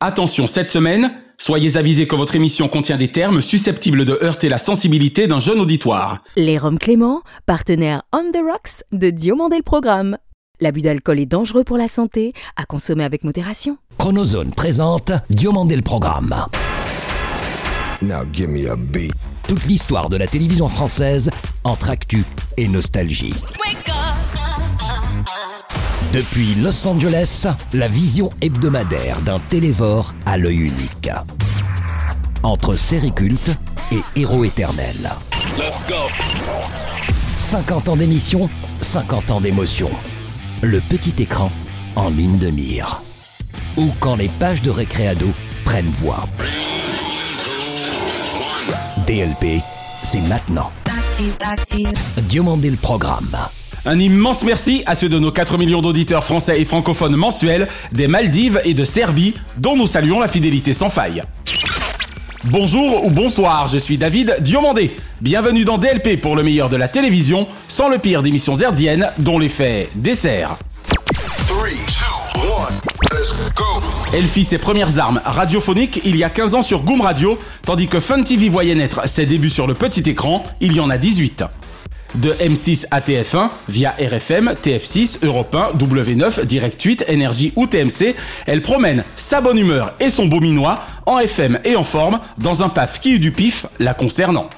Attention, cette semaine, soyez avisés que votre émission contient des termes susceptibles de heurter la sensibilité d'un jeune auditoire. Les Roms Clément, partenaire On the Rocks de Diomandé le Programme. L'abus d'alcool est dangereux pour la santé, à consommer avec modération. Chronozone présente Diomandé le Programme. Now give me a beat. Toute l'histoire de la télévision française entre actu et nostalgie. Depuis Los Angeles, la vision hebdomadaire d'un télévore à l'œil unique. Entre série culte et héros éternel. 50 ans d'émission, 50 ans d'émotion. Le petit écran en ligne de mire. Ou quand les pages de récréado prennent voix. DLP, c'est maintenant. Diomandé le programme. Un immense merci à ceux de nos 4 millions d'auditeurs français et francophones mensuels des Maldives et de Serbie, dont nous saluons la fidélité sans faille. Bonjour ou bonsoir, je suis David Diomandé. Bienvenue dans DLP pour le meilleur de la télévision, sans le pire d'émissions herdiennes, dont l'effet dessert. Elle fit ses premières armes radiophoniques il y a 15 ans sur Goom Radio, tandis que Fun TV voyait naître ses débuts sur le petit écran il y en a 18. De M6 à TF1, via RFM, TF6, Europe 1, W9, Direct 8, Énergie ou TMC, elle promène sa bonne humeur et son beau minois en FM et en forme dans un paf qui eut du pif la concernant.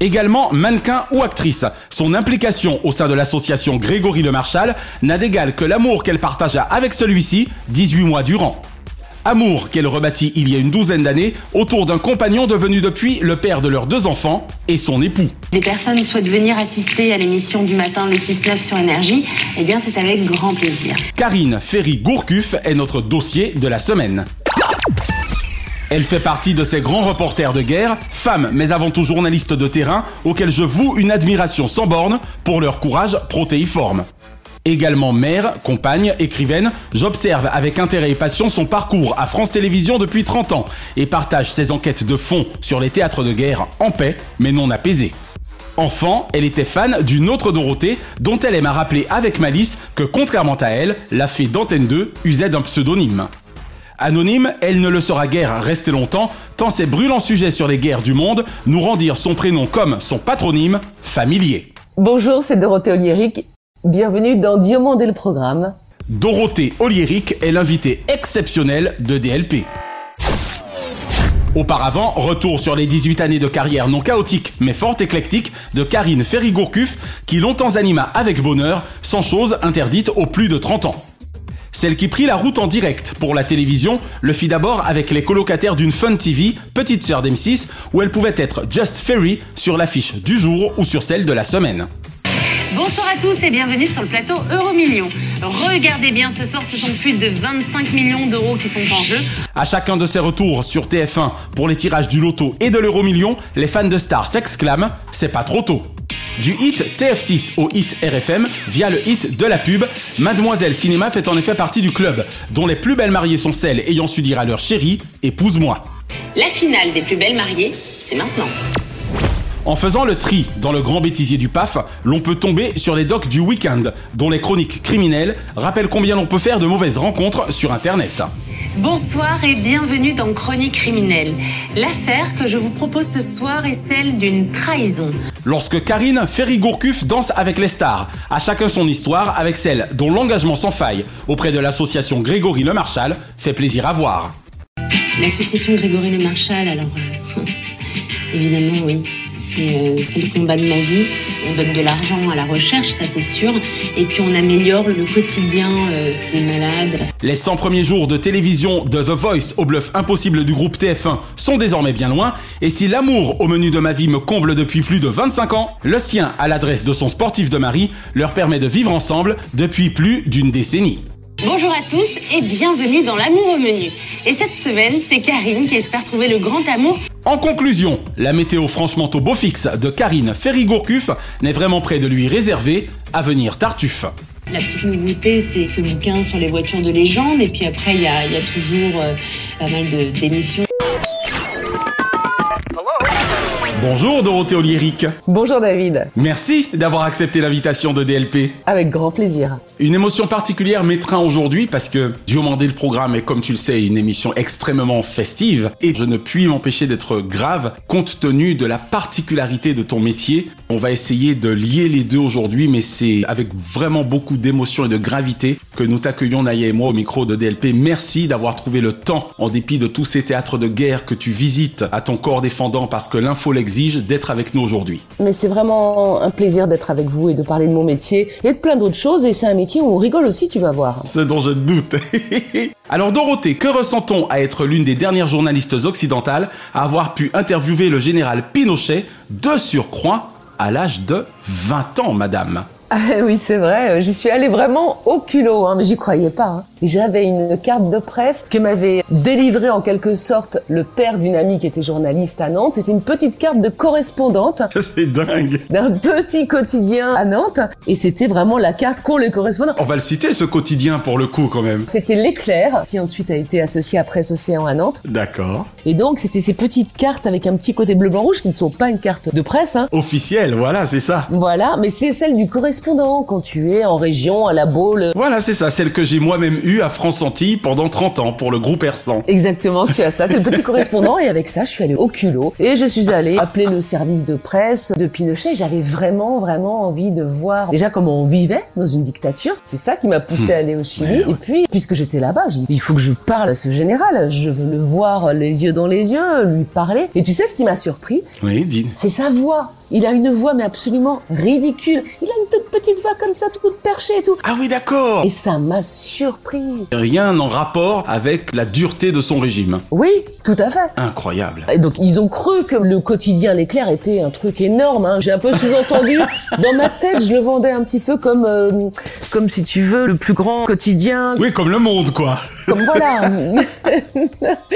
Également mannequin ou actrice, son implication au sein de l'association Grégory Le Marchal n'a d'égal que l'amour qu'elle partagea avec celui-ci 18 mois durant. Amour qu'elle rebâtit il y a une douzaine d'années autour d'un compagnon devenu depuis le père de leurs deux enfants et son époux. Des personnes souhaitent venir assister à l'émission du matin le 6-9 sur Énergie, eh bien c'est avec grand plaisir. Karine Ferry-Gourcuff est notre dossier de la semaine. Elle fait partie de ces grands reporters de guerre, femmes mais avant tout journalistes de terrain, auxquels je voue une admiration sans borne pour leur courage protéiforme. Également mère, compagne, écrivaine, j'observe avec intérêt et passion son parcours à France Télévisions depuis 30 ans et partage ses enquêtes de fond sur les théâtres de guerre en paix mais non apaisés. Enfant, elle était fan d'une autre Dorothée dont elle aime à rappeler avec malice que contrairement à elle, la fée d'Antenne 2 usait d'un pseudonyme. Anonyme, elle ne le sera guère restée longtemps, tant ses brûlants sujets sur les guerres du monde nous rendirent son prénom comme son patronyme familier. Bonjour, c'est Dorothée Oliéric. Bienvenue dans Diomandé le programme. Dorothée Oliéric est l'invitée exceptionnelle de DLP. Auparavant, retour sur les 18 années de carrière non chaotique mais fort éclectique de Karine Ferry-Gourcuff qui longtemps anima avec bonheur sans chose interdite aux plus de 30 ans. Celle qui prit la route en direct pour la télévision le fit d'abord avec les colocataires d'une Fun TV, petite sœur d'M6, où elle pouvait être Just Ferry sur l'affiche du jour ou sur celle de la semaine. Bonsoir à tous et bienvenue sur le plateau Euromillions. Regardez bien ce soir, ce sont plus de 25 millions d'euros qui sont en jeu. À chacun de ses retours sur TF1 pour les tirages du loto et de l'euro-million, les fans de Star s'exclament C'est pas trop tôt. Du hit TF6 au hit RFM via le hit de la pub, Mademoiselle Cinéma fait en effet partie du club, dont les plus belles mariées sont celles ayant su dire à leur chérie Épouse-moi. La finale des plus belles mariées, c'est maintenant. En faisant le tri dans le grand bêtisier du PAF, l'on peut tomber sur les docs du week-end, dont les chroniques criminelles rappellent combien l'on peut faire de mauvaises rencontres sur Internet. Bonsoir et bienvenue dans Chronique criminelle. L'affaire que je vous propose ce soir est celle d'une trahison. Lorsque Karine Ferry-Gourcuff danse avec les stars, à chacun son histoire avec celle dont l'engagement sans faille auprès de l'association Grégory Le Marchal fait plaisir à voir. L'association Grégory Le Marchal, alors euh, évidemment oui, c'est euh, c'est le combat de ma vie. On donne de l'argent à la recherche, ça c'est sûr, et puis on améliore le quotidien euh, des malades. Les 100 premiers jours de télévision de The Voice au bluff impossible du groupe TF1 sont désormais bien loin, et si l'amour au menu de ma vie me comble depuis plus de 25 ans, le sien à l'adresse de son sportif de mari leur permet de vivre ensemble depuis plus d'une décennie. Bonjour à tous et bienvenue dans l'amour au menu. Et cette semaine, c'est Karine qui espère trouver le grand amour. En conclusion, la météo franchement au beau fixe de Karine Ferry-Gourcuff n'est vraiment près de lui réserver Avenir Tartuffe. La petite nouveauté, c'est ce bouquin sur les voitures de légende. Et puis après, il y a, il y a toujours euh, pas mal de- d'émissions. Bonjour Dorothée Oliéric. Bonjour David. Merci d'avoir accepté l'invitation de DLP. Avec grand plaisir. Une émotion particulière m'étreint aujourd'hui parce que Diomandé le programme est comme tu le sais une émission extrêmement festive et je ne puis m'empêcher d'être grave compte tenu de la particularité de ton métier. On va essayer de lier les deux aujourd'hui mais c'est avec vraiment beaucoup d'émotion et de gravité que nous t'accueillons Naya et moi au micro de DLP. Merci d'avoir trouvé le temps en dépit de tous ces théâtres de guerre que tu visites à ton corps défendant parce que l'info l'exige d'être avec nous aujourd'hui. Mais c'est vraiment un plaisir d'être avec vous et de parler de mon métier et de plein d'autres choses et c'est un métier où on rigole aussi, tu vas voir. Ce dont je doute. Alors Dorothée, que ressent-on à être l'une des dernières journalistes occidentales à avoir pu interviewer le général Pinochet de surcroît à l'âge de 20 ans, madame ah oui, c'est vrai, j'y suis allée vraiment au culot, hein, mais j'y croyais pas. Hein. J'avais une carte de presse que m'avait délivrée en quelque sorte le père d'une amie qui était journaliste à Nantes. C'était une petite carte de correspondante. C'est dingue. D'un petit quotidien à Nantes. Et c'était vraiment la carte qu'ont les correspondants. On va le citer ce quotidien pour le coup quand même. C'était l'éclair qui ensuite a été associé à Presse Océan à Nantes. D'accord. Et donc c'était ces petites cartes avec un petit côté bleu blanc rouge qui ne sont pas une carte de presse. Hein. Officielle, voilà, c'est ça. Voilà, mais c'est celle du correspondant quand tu es en région, à la Baule. Voilà, c'est ça, celle que j'ai moi-même eue à France Antilles pendant 30 ans pour le groupe Ersan. Exactement, tu as ça, t'es le petit correspondant et avec ça, je suis allée au culot et je suis allée appeler le service de presse de Pinochet. J'avais vraiment, vraiment envie de voir déjà comment on vivait dans une dictature. C'est ça qui m'a poussé à aller au Chili. Et puis, puisque j'étais là-bas, j'ai dit, il faut que je parle à ce général. Je veux le voir les yeux dans les yeux, lui parler. Et tu sais ce qui m'a surpris? Oui, dis. C'est sa voix. Il a une voix mais absolument ridicule. Il a une toute petite voix comme ça, toute perchée et tout. Ah oui, d'accord. Et ça m'a surpris. Rien en rapport avec la dureté de son régime. Oui, tout à fait. Incroyable. Et donc ils ont cru que le quotidien L'éclair était un truc énorme. Hein. J'ai un peu sous-entendu. Dans ma tête, je le vendais un petit peu comme, euh, comme si tu veux, le plus grand quotidien. Oui, comme le monde, quoi. Comme voilà.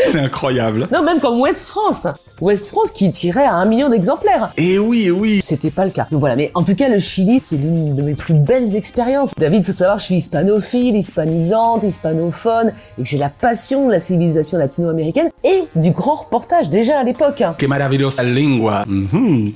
C'est incroyable. Non, même comme Ouest France. Ouest France qui tirait à un million d'exemplaires. Et oui, et oui. C'était pas le cas. Donc voilà, mais en tout cas, le Chili, c'est l'une de mes plus belles expériences. David, faut savoir, je suis hispanophile, hispanisante, hispanophone, et que j'ai la passion de la civilisation latino-américaine et du grand reportage, déjà à l'époque. Que maravillosa lingua. Mhm.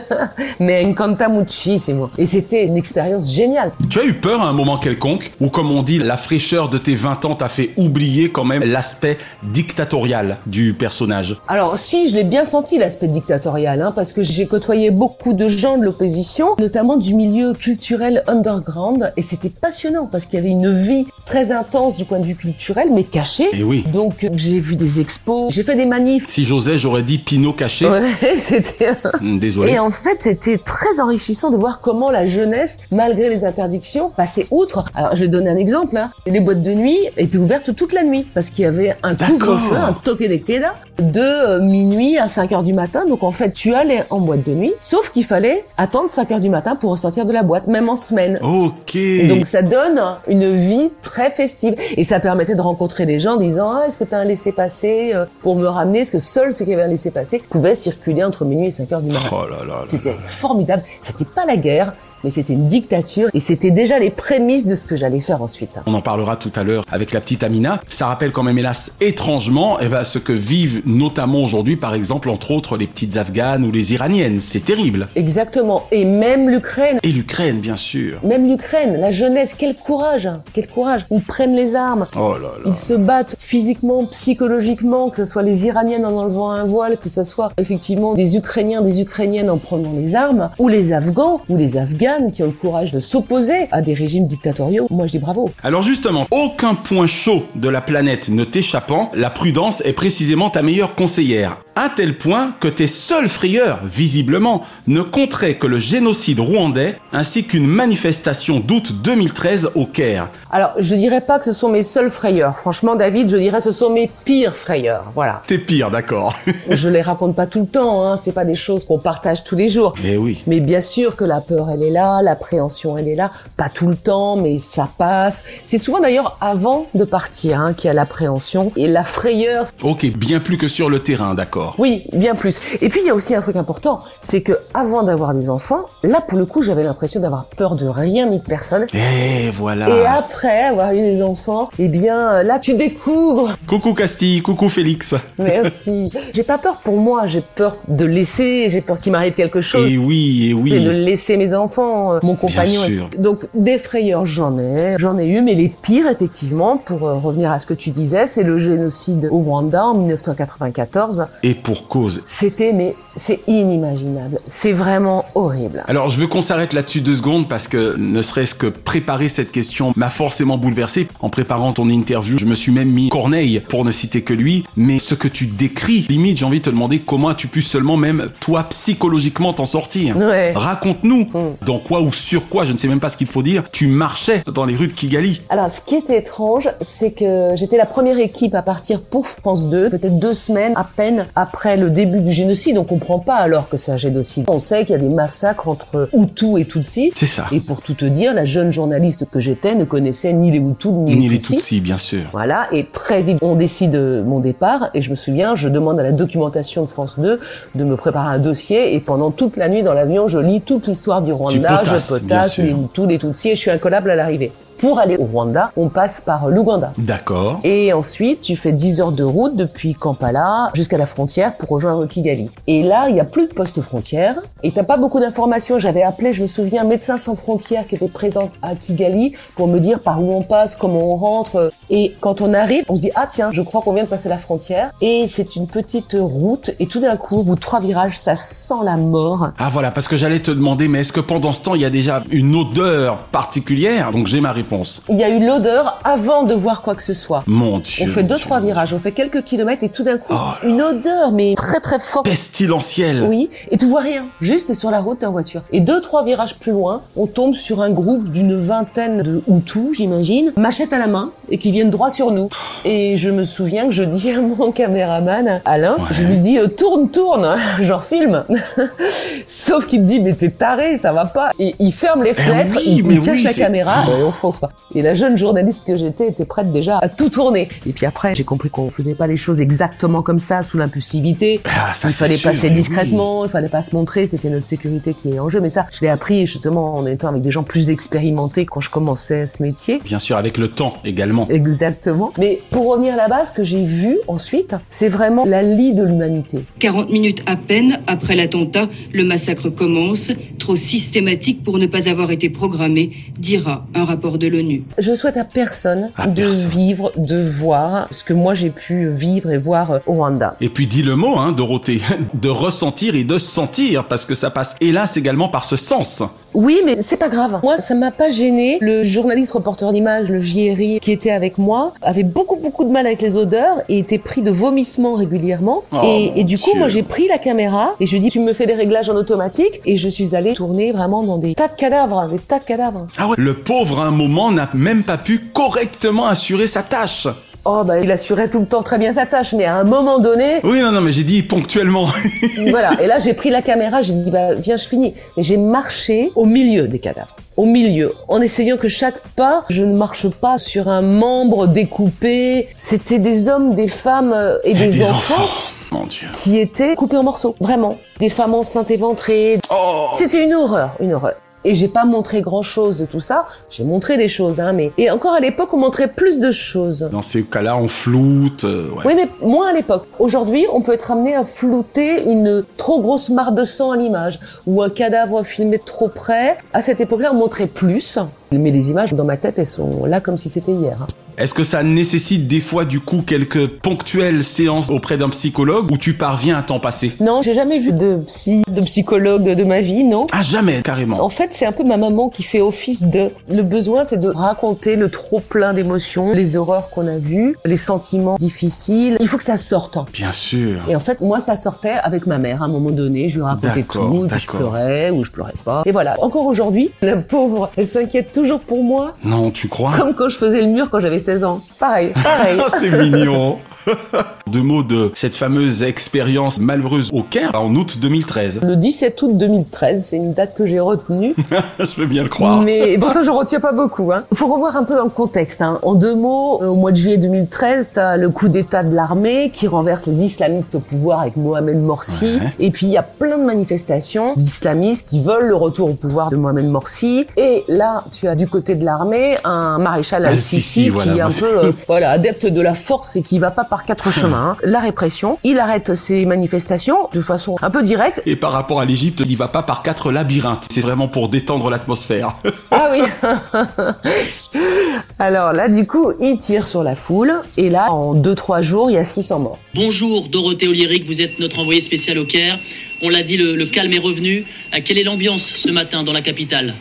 Mais encanta muchísimo. Et c'était une expérience géniale. Tu as eu peur à un moment quelconque, ou comme on dit, la fraîcheur de tes 20 ans t'a fait oublier quand même l'aspect dictatorial du personnage Alors, si, je l'ai bien senti l'aspect dictatorial, hein, parce que j'ai côtoyé beaucoup de gens de l'opposition, notamment du milieu culturel underground, et c'était passionnant parce qu'il y avait une vie très intense du point de vue culturel, mais cachée. Et oui. Donc j'ai vu des expos, j'ai fait des manifs. Si j'osais, j'aurais dit Pinot caché. Ouais, c'était. Hmm, Désolé. Et en fait, c'était très enrichissant de voir comment la jeunesse, malgré les interdictions, passait outre. Alors, je vais donner un exemple. Hein. Les boîtes de nuit étaient ouvertes toute la nuit parce qu'il y avait un couvre-feu, un toque de queda, de euh, minuit à 5 heures du matin. Donc, en fait, tu allais en boîte de nuit, sauf qu'il fallait attendre 5 heures du matin pour ressortir de la boîte, même en semaine. Ok. Donc ça donne une vie très festive et ça permettait de rencontrer les gens en disant ah est-ce que tu as un laissez-passer euh, pour me ramener? Est-ce que seuls ceux qui avaient un laissez-passer pouvaient circuler entre minuit et 5 heures du matin? Oh là là là. C'était formidable, c'était pas la guerre mais c'était une dictature et c'était déjà les prémices de ce que j'allais faire ensuite. On en parlera tout à l'heure avec la petite Amina. Ça rappelle quand même hélas étrangement eh ben, ce que vivent notamment aujourd'hui par exemple entre autres les petites Afghanes ou les Iraniennes. C'est terrible. Exactement et même l'Ukraine Et l'Ukraine bien sûr. même l'Ukraine, la jeunesse, quel courage, hein, quel courage. Ils prennent les armes, Oh là là. Ils se battent physiquement, psychologiquement, que ce soit les Iraniennes en enlevant un voile, que ce soit effectivement des Ukrainiens, des Ukrainiennes en prenant les armes, ou les Afghans, ou les Qui ont le courage de s'opposer à des régimes dictatoriaux. Moi, je dis bravo. Alors justement, aucun point chaud de la planète ne t'échappant, la prudence est précisément ta meilleure conseillère. À tel point que tes seules frayeurs, visiblement, ne compteraient que le génocide rwandais ainsi qu'une manifestation d'août 2013 au Caire. Alors, je dirais pas que ce sont mes seules frayeurs. Franchement, David, je dirais que ce sont mes pires frayeurs. Voilà. T'es pire, d'accord. je les raconte pas tout le temps, hein. C'est pas des choses qu'on partage tous les jours. Eh oui. Mais bien sûr que la peur, elle est là, l'appréhension, elle est là. Pas tout le temps, mais ça passe. C'est souvent d'ailleurs avant de partir hein, qu'il y a l'appréhension. Et la frayeur, Ok, bien plus que sur le terrain, d'accord. D'accord. Oui, bien plus. Et puis il y a aussi un truc important, c'est que avant d'avoir des enfants, là pour le coup j'avais l'impression d'avoir peur de rien ni de personne. Et voilà. Et après avoir eu des enfants, eh bien là tu découvres. Coucou Castille, coucou Félix. Merci. j'ai pas peur pour moi, j'ai peur de laisser, j'ai peur qu'il m'arrive quelque chose. Et oui, et oui. Et de laisser mes enfants, euh, mon compagnon. Donc des frayeurs j'en ai, j'en ai eu, mais les pires effectivement, pour euh, revenir à ce que tu disais, c'est le génocide au Rwanda en 1994. Et pour cause. C'était, mais c'est inimaginable. C'est vraiment horrible. Alors je veux qu'on s'arrête là-dessus deux secondes parce que ne serait-ce que préparer cette question m'a forcément bouleversé. En préparant ton interview, je me suis même mis Corneille pour ne citer que lui. Mais ce que tu décris, limite j'ai envie de te demander comment as-tu pu seulement même toi psychologiquement t'en sortir? Ouais. Raconte-nous dans quoi ou sur quoi, je ne sais même pas ce qu'il faut dire, tu marchais dans les rues de Kigali. Alors, ce qui était étrange, c'est que j'étais la première équipe à partir pour France 2, peut-être deux semaines à peine après le début du génocide. On comprend pas alors que c'est un génocide. On sait qu'il y a des massacres entre Hutus et Tutsis. C'est ça. Et pour tout te dire, la jeune journaliste que j'étais ne connaissait ni les Hutus ni, Ni les les Tutsis. Tutsis, bien sûr. Voilà, et très vite, on décide mon départ, et je me souviens, je demande à la documentation de France 2 de me préparer un dossier, et pendant toute la nuit dans l'avion, je lis toute l'histoire du Rwanda, potasses, je bien potasse les Hutus, les Tutsis, et je suis incollable à l'arrivée. Pour aller au Rwanda, on passe par l'Ouganda. D'accord. Et ensuite, tu fais 10 heures de route depuis Kampala jusqu'à la frontière pour rejoindre Kigali. Et là, il y a plus de poste frontière et t'as pas beaucoup d'informations. J'avais appelé, je me souviens, Médecins sans frontières qui était présent à Kigali pour me dire par où on passe, comment on rentre. Et quand on arrive, on se dit ah tiens, je crois qu'on vient de passer la frontière. Et c'est une petite route et tout d'un coup, au bout de trois virages, ça sent la mort. Ah voilà, parce que j'allais te demander, mais est-ce que pendant ce temps, il y a déjà une odeur particulière? Donc j'ai ma réponse. Il y a eu l'odeur avant de voir quoi que ce soit. Mon Dieu. On fait deux Dieu. trois virages, on fait quelques kilomètres et tout d'un coup, Oh une odeur mais très très forte. Pestilentiel. Oui, et tu vois rien, juste sur la route en voiture. Et deux, trois virages plus loin, on tombe sur un groupe d'une vingtaine de Hutus, j'imagine, machette à la main, et qui viennent droit sur nous. Et je me souviens que je dis à mon caméraman, Alain, Ouais. je lui dis, euh, tourne, tourne, genre filme. Sauf qu'il me dit, mais t'es taré, ça va pas. Et il ferme les fenêtres, Eh oui, il, mais il cache oui, la caméra, et on fonce pas. Et la jeune journaliste que j'étais était prête déjà à tout tourner. Et puis après, j'ai compris qu'on faisait pas les choses exactement comme ça, sous l'impulsivité. Ah, il fallait sûr, passer oui. discrètement, il fallait pas se montrer, c'était notre sécurité qui est en jeu. Mais ça, je l'ai appris justement en étant avec des gens plus expérimentés quand je commençais ce métier. Bien sûr, avec le temps également. Exactement. Mais pour revenir là-bas, ce que j'ai vu ensuite, c'est vraiment la lie de l'humanité. 40 minutes à peine après l'attentat, le massacre commence, trop systématique pour ne pas avoir été programmé, dira un rapport de l'ONU. Je souhaite à personne À de personne. vivre, de voir ce que moi j'ai pu vivre et voir au Rwanda. Et puis dis le mot, hein, Dorothée, de ressentir et de sentir, parce que ça passe, hélas, également par ce sens. Oui, mais c'est pas grave. Moi, ça m'a pas gêné. Le journaliste reporter d'image, le JRI, qui était avec moi, avait beaucoup beaucoup de mal avec les odeurs et était pris de vomissements régulièrement. Oh, et, et du coup, Dieu. moi, j'ai pris la caméra et je lui ai dit, tu me fais des réglages en automatique et je suis allée tourner vraiment dans des tas de cadavres, des tas de cadavres. Ah ouais. Le pauvre, à un moment, n'a même pas pu correctement assurer sa tâche. Oh, bah, il assurait tout le temps très bien sa tâche, mais à un moment donné, Oui, non, non, mais j'ai dit ponctuellement. voilà. Et là, j'ai pris la caméra, j'ai dit, bah, viens, je finis. Et j'ai marché au milieu des cadavres. Au milieu. En essayant que chaque pas, je ne marche pas sur un membre découpé. C'était des hommes, des femmes euh, et des, des enfants, Mon Dieu. qui étaient coupés en morceaux. Vraiment. Des femmes enceintes éventrées. Oh C'était une horreur, une horreur. Et j'ai pas montré grand chose de tout ça. J'ai montré des choses, hein, mais. Et encore à l'époque, on montrait plus de choses. Dans ces cas-là, on floute. euh, ouais. Oui, mais moins à l'époque. Aujourd'hui, on peut être amené à flouter une trop grosse mare de sang à l'image ou un cadavre filmé trop près. À cette époque-là, on montrait plus. Mais les images, dans ma tête, elles sont là comme si c'était hier. hein. Est-ce que ça nécessite des fois, du coup, quelques ponctuelles séances auprès d'un psychologue où tu parviens à t'en passer? Non, j'ai jamais vu de psy, de psychologue de ma vie, non. Ah, jamais, carrément. En fait, c'est un peu ma maman qui fait office de. Le besoin, c'est de raconter le trop plein d'émotions, les horreurs qu'on a vues, les sentiments difficiles. Il faut que ça sorte. Bien sûr. Et en fait, moi, ça sortait avec ma mère. À un moment donné, je lui racontais tout, je pleurais ou je pleurais pas. Et voilà. Encore aujourd'hui, la pauvre, elle s'inquiète toujours pour moi, Non, tu crois? Comme quand je faisais le mur quand j'avais 16 ans. Pareil, pareil. Ah, c'est mignon. Deux mots de cette fameuse expérience malheureuse au Caire en août 2013. Le 17 août 2013, c'est une date que j'ai retenue. Je veux bien le croire. Mais pourtant, je retiens pas beaucoup. Hein. Faut revoir un peu dans le contexte. Hein. En deux mots, au mois de juillet 2013, t'as le coup d'état de l'armée qui renverse les islamistes au pouvoir avec Mohamed Morsi. Ouais. Et puis, il y a plein de manifestations d'islamistes qui veulent le retour au pouvoir de Mohamed Morsi. Et là, tu as du côté de l'armée un maréchal Al-Sisi, voilà, qui est un peu euh, voilà, adepte de la force et qui va pas par quatre chemins. hein. La répression, il arrête ces manifestations de façon un peu directe. Et par rapport à l'Égypte, il n'y va pas par quatre labyrinthes. C'est vraiment pour détendre l'atmosphère. Ah oui. Alors là, du coup, il tire sur la foule et là, en 2-3 jours, il y a 600 morts. Bonjour Dorothée Oliéric, vous êtes notre envoyée spéciale au Caire. On l'a dit, le, le calme est revenu. Euh, Quelle est l'ambiance ce matin dans la capitale?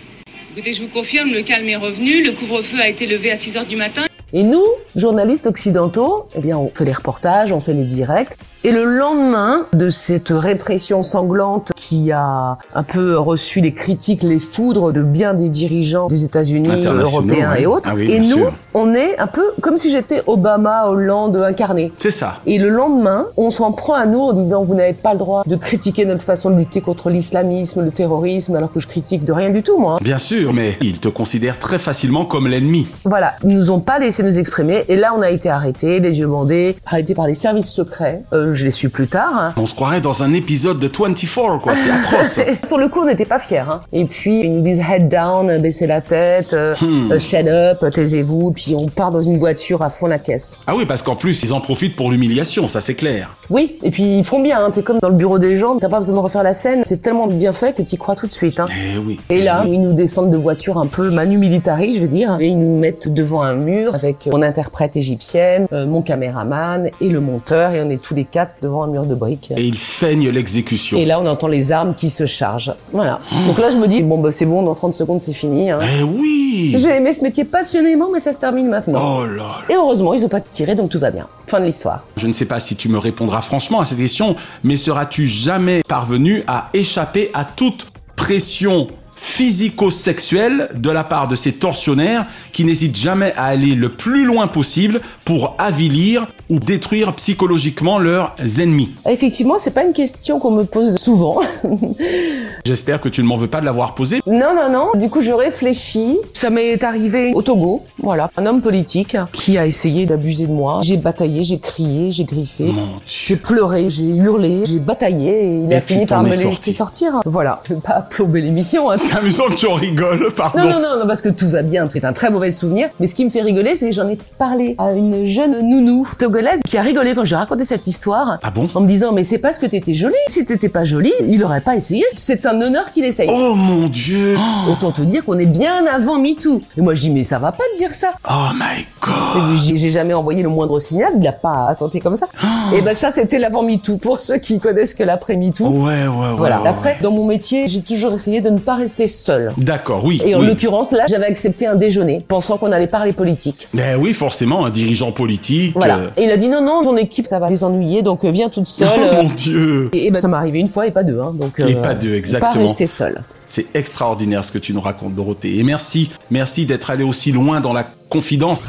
Écoutez, je vous confirme, le calme est revenu, le couvre-feu a été levé à 6 heures du matin. Et nous, journalistes occidentaux, eh bien, on fait les reportages, on fait les directs. Et le lendemain de cette répression sanglante qui a un peu reçu les critiques, les foudres de bien des dirigeants des États-Unis, européens et autres, Ah oui, et nous, sûr. on est un peu comme si j'étais Obama, Hollande incarné. C'est ça. Et le lendemain, on s'en prend à nous en disant vous n'avez pas le droit de critiquer notre façon de lutter contre l'islamisme, le terrorisme, alors que je critique de rien du tout, moi. Bien sûr, mais ils te considèrent très facilement comme l'ennemi. Voilà, ils nous ont pas laissé nous exprimer, et là on a été arrêtés, les yeux bandés, arrêtés par les services secrets. Euh, je l'ai su plus tard. hein. On se croirait dans un épisode de 24, quoi. C'est atroce. Sur le coup, on n'était pas fiers. Hein. Et puis, ils nous disent head down, baissez la tête, euh, Hmm. euh, shut up, taisez-vous. Puis on part dans une voiture à fond la caisse. Ah oui, parce qu'en plus, ils en profitent pour l'humiliation, ça c'est clair. Oui, et puis ils font bien. Hein. T'es comme dans le bureau des gens, t'as pas besoin de refaire la scène. C'est tellement bien fait que t'y crois tout de suite. Hein. Eh oui. Et là, ils nous descendent de voiture un peu manu militari, je veux dire, et ils nous mettent devant un mur avec mon interprète égyptienne, euh, mon caméraman et le monteur, et on est tous les quatre devant un mur de briques. Et ils feignent l'exécution. Et là, on entend les armes qui se chargent. Voilà. Donc là, je me dis, bon, bah, c'est bon, dans 30 secondes, c'est fini. Hein. Eh oui J'ai aimé ce métier passionnément, mais ça se termine maintenant. Oh là là. Et heureusement, ils ont pas tiré, donc tout va bien. Fin de l'histoire. Je ne sais pas si tu me répondras franchement à cette question, mais seras-tu jamais parvenu à échapper à toute pression physico-sexuelle de la part de ces tortionnaires qui n'hésitent jamais à aller le plus loin possible pour avilir ou détruire psychologiquement leurs ennemis Effectivement, c'est pas une question qu'on me pose souvent. J'espère que tu ne m'en veux pas de l'avoir posé. non, non, non. Du coup, je réfléchis. Ça m'est arrivé au Togo. Voilà. Un homme politique qui a essayé d'abuser de moi. J'ai bataillé, j'ai crié, j'ai griffé. J'ai pleuré, j'ai hurlé, j'ai bataillé et il Et a fini par me laisser sorti. sortir. Voilà. Je vais pas plomber l'émission, hein. C'est amusant que tu en rigoles, pardon. Non, non, non, non, parce que tout va bien, c'est un très mauvais souvenir. Mais ce qui me fait rigoler, c'est que j'en ai parlé à une jeune nounou togolaise qui a rigolé quand j'ai raconté cette histoire. Ah bon En me disant, mais c'est parce que t'étais jolie. Si t'étais pas jolie, il aurait pas essayé. C'est un honneur qu'il essaye. Oh mon dieu Autant te dire qu'on est bien avant MeToo. Et moi, je dis, mais ça va pas te dire ça. Oh my god j'ai- jamais envoyé le moindre signal, il a pas attenté comme ça. Et ben ça, c'était l'avant MeToo. Pour ceux qui connaissent que l'après MeToo. Ouais, ouais, ouais. Voilà. ouais, Après, ouais. dans mon métier, j'ai toujours essayé de ne pas rester seule. D'accord, oui. Et en oui. l'occurrence, là, j'avais accepté un déjeuner, pensant qu'on allait parler politique. Ben oui, forcément, un dirigeant politique. Voilà. euh, Et il a dit non, non, ton équipe, ça va les ennuyer, donc euh, viens toute seule. Oh euh. mon dieu Et, et ben, ça m'est arrivé une fois et pas deux, hein. Donc, Et pas deux, exactement. Pas rester seule. C'est extraordinaire ce que tu nous racontes, Dorothée. Et merci, merci d'être allé aussi loin dans la confidence.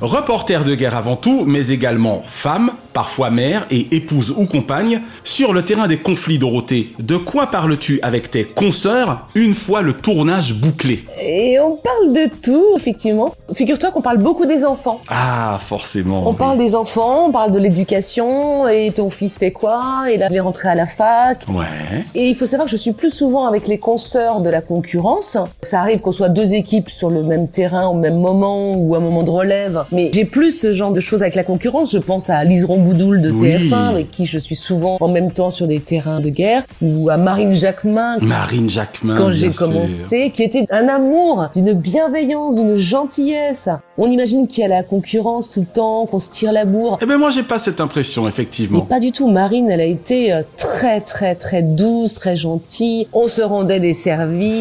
Reporter de guerre avant tout, mais également femme, parfois mère et épouse ou compagne, sur le terrain des conflits, Dorothée. De quoi parles-tu avec tes consoeurs une fois le tournage bouclé? Et on parle de tout, effectivement. Figure-toi qu'on parle beaucoup des enfants. Ah, forcément. On oui. parle des enfants, on parle de l'éducation, et ton fils fait quoi, et là, il est rentré à la fac. Ouais. Et il faut savoir que je suis plus souvent avec les consoeurs de la concurrence. Ça arrive qu'on soit deux équipes sur le même terrain au même moment ou à un moment de relève. Mais j'ai plus ce genre de choses avec la concurrence. Je pense à Liseron Boudoul de Oui. TF1 avec qui je suis souvent en même temps sur des terrains de guerre ou à Marine Jacquemin Marine Jacquemin. quand j'ai commencé, qui était un amour, d'une bienveillance, d'une gentillesse. On imagine qu'il y a la concurrence tout le temps, qu'on se tire la bourre. Eh ben moi j'ai pas cette impression, Mais effectivement. pas du tout. Marine, elle a été euh, très, très, très douce, très gentille. On se rendait des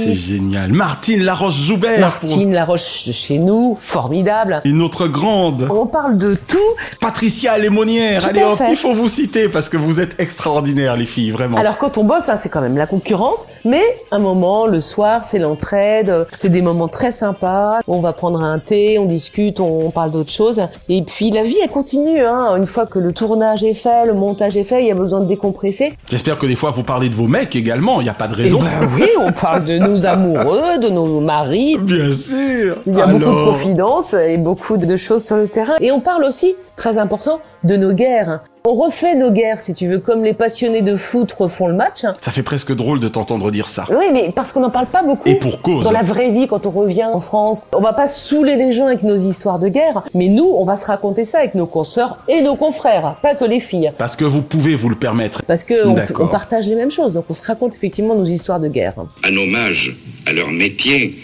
C'est génial. Martine Laroche-Joubert. Martine Laroche de chez nous, formidable. Une autre grande. On parle de tout. Patricia Lémonière. Tout Allez hop, il faut vous citer parce que vous êtes extraordinaires, les filles, vraiment. Alors quand on bosse, hein, c'est quand même la concurrence, mais un moment, le soir, c'est l'entraide, c'est des moments très sympas. On va prendre un thé, on discute, on parle d'autres choses. Et puis la vie, elle continue. Hein. Une fois que le tournage est fait, le montage est fait, il y a besoin de décompresser. J'espère que des fois vous parlez de vos mecs également. Il n'y a pas de raison. ben oui, on parle de nos amoureux, de nos maris. Bien sûr. Il y a beaucoup de confidences et beaucoup de choses sur le terrain. Et on parle aussi, très important, de nos guerres. On refait nos guerres, si tu veux, comme les passionnés de foot refont le match. Ça fait presque drôle de t'entendre dire ça. Oui, mais parce qu'on n'en parle pas beaucoup. Et pour cause. Dans la vraie vie, quand on revient en France, on va pas saouler les gens avec nos histoires de guerre, mais nous, on va se raconter ça avec nos consoeurs et nos confrères, pas que les filles. Parce que vous pouvez vous le permettre. Parce que on, partage les mêmes choses, donc on se raconte effectivement nos histoires de guerre. En hommage à leur métier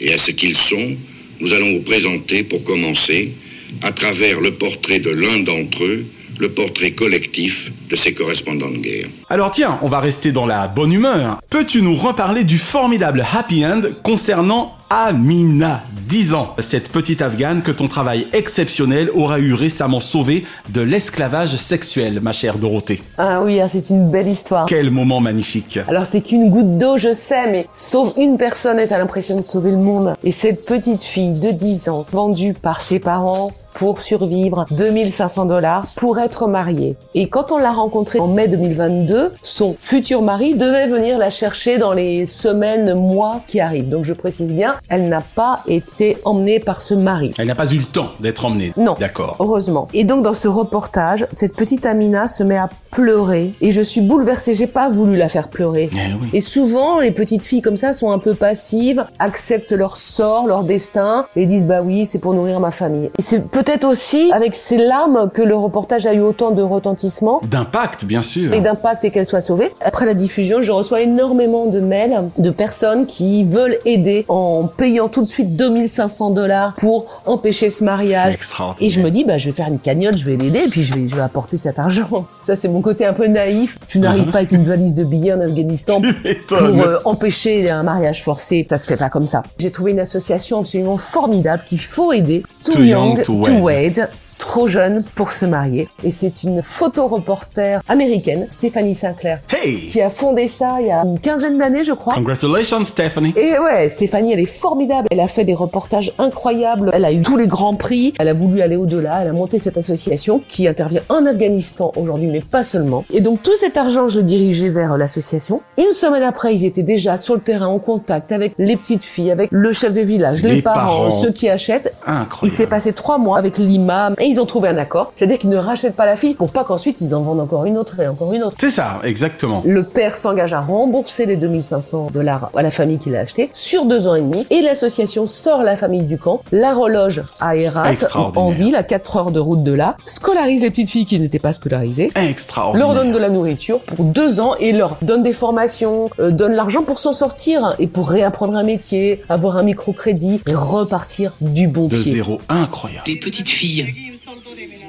et à ce qu'ils sont, nous allons vous présenter, pour commencer, à travers le portrait de l'un d'entre eux, le portrait collectif de ces correspondants de guerre. Alors tiens, on va rester dans la bonne humeur. Peux-tu nous reparler du formidable happy end concernant Amina 10 ans, cette petite afghane que ton travail exceptionnel aura eu récemment sauvée de l'esclavage sexuel, ma chère Dorothée. Ah oui, ah, c'est une belle histoire. Quel moment magnifique. Alors c'est qu'une goutte d'eau, je sais, mais sauve une personne et t'as l'impression de sauver le monde. Et cette petite fille de 10 ans, vendue par ses parents pour survivre, 2500 dollars pour être mariée. Et quand on l'a rencontrée en mai 2022, son futur mari devait venir la chercher dans les semaines, mois qui arrivent. Donc je précise bien, elle n'a pas été emmenée par ce mari. Elle n'a pas eu le temps d'être emmenée. Non. D'accord. Heureusement. Et donc dans ce reportage, cette petite Amina se met à pleurer et je suis bouleversée. J'ai pas voulu la faire pleurer. Eh oui. Et souvent, les petites filles comme ça sont un peu passives, acceptent leur sort, leur destin et disent bah oui, c'est pour nourrir ma famille. Et c'est peut-être aussi avec ces larmes que le reportage a eu autant de retentissement D'impact, bien sûr. et d'impact et qu'elle soit sauvée. Après la diffusion, je reçois énormément de mails de personnes qui veulent aider en payant tout de suite 2500 dollars pour empêcher ce mariage. extraordinaire. Et je me dis, bah, je vais faire une cagnotte, je vais l'aider, et puis je vais, je vais apporter cet argent. Ça, c'est mon côté un peu naïf. Tu n'arrives pas avec une valise de billets en Afghanistan pour euh, empêcher un mariage forcé. Ça se fait pas comme ça. J'ai trouvé une association absolument formidable qu'il faut aider. Too, Too young to 认为这 Trop jeune pour se marier. Et c'est une photoreporter américaine, Stéphanie Sinclair, Hey! qui a fondé ça il y a une quinzaine d'années, je crois. Congratulations, Stephanie. Et ouais, Stéphanie, elle est formidable. Elle a fait des reportages incroyables. Elle a eu tous les grands prix. Elle a voulu aller au-delà. Elle a monté cette association qui intervient en Afghanistan aujourd'hui, mais pas seulement. Et donc tout cet argent, je le dirigeais vers l'association. Une semaine après, ils étaient déjà sur le terrain en contact avec les petites filles, avec le chef de village, les, Les parents, parents. ceux qui achètent. Incroyable. Il s'est passé trois mois avec l'imam et ils ont trouvé un accord. C'est-à-dire qu'ils ne rachètent pas la fille pour pas qu'ensuite ils en vendent encore une autre et encore une autre. C'est ça, exactement. Le père s'engage à rembourser les 2500 dollars à la famille qui l'a acheté sur deux ans et demi. Et l'association sort la famille du camp, la reloge à Herat, en ville, à 4 heures de route de là, scolarise les petites filles qui n'étaient pas scolarisées, Extraordinaire. leur donne de la nourriture pour deux ans et leur donne des formations, euh, donne l'argent pour s'en sortir et pour réapprendre un métier, avoir un microcrédit et repartir du bon De pied. zéro, incroyable. Les petites filles,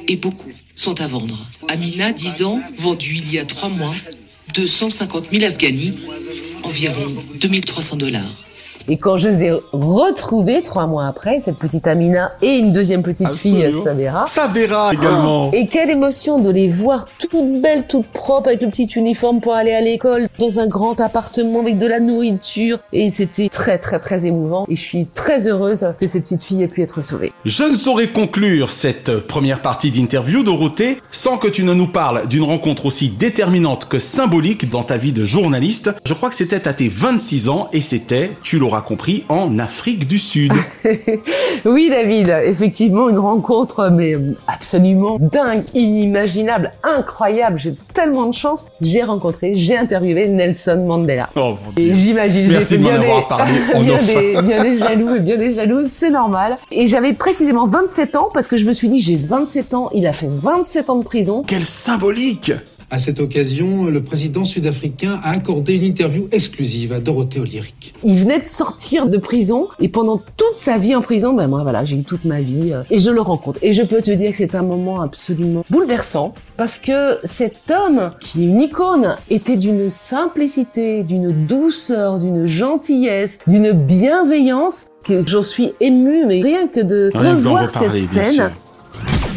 et beaucoup, sont à vendre. Amina, 10 ans, vendue il y a 3 mois, 250 000 Afghani, environ 2300 dollars. Et quand je les ai retrouvées trois mois après, cette petite Amina et une deuxième petite fille, Absolument. Savera. Ça verra également. Et quelle émotion de les voir toutes belles, toutes propres, avec le petit uniforme pour aller à l'école, dans un grand appartement avec de la nourriture. Et c'était très, très, très émouvant. Et je suis très heureuse que ces petites filles aient pu être sauvées. Je ne saurais conclure cette première partie d'interview, Dorothée, sans que tu ne nous parles d'une rencontre aussi déterminante que symbolique dans ta vie de journaliste. Je crois que c'était à tes 26 ans et c'était, tu l'auras compris, en Afrique du Sud. Oui, David, effectivement, une rencontre, mais absolument dingue, inimaginable, incroyable. J'ai tellement de chance. J'ai rencontré, j'ai interviewé Nelson Mandela. Oh mon Et Dieu. j'imagine, Merci j'étais bien, des, bien, des, bien des jaloux et bien des jalouses, c'est normal. Et j'avais précisément 27 ans parce que je me suis dit, j'ai 27 ans, il a fait 27 ans de prison. Quelle symbolique À cette occasion, le président sud-africain a accordé une interview exclusive à Dorothée Olyric. Il venait de sortir de prison et pendant toute sa vie en prison, ben moi voilà, j'ai eu toute ma vie euh, et je le rencontre. Et je peux te dire que c'est un moment absolument bouleversant parce que cet homme qui est une icône était d'une simplicité, d'une douceur, d'une gentillesse, d'une bienveillance que j'en suis émue, mais rien que de Rien que d'en revoir cette scène.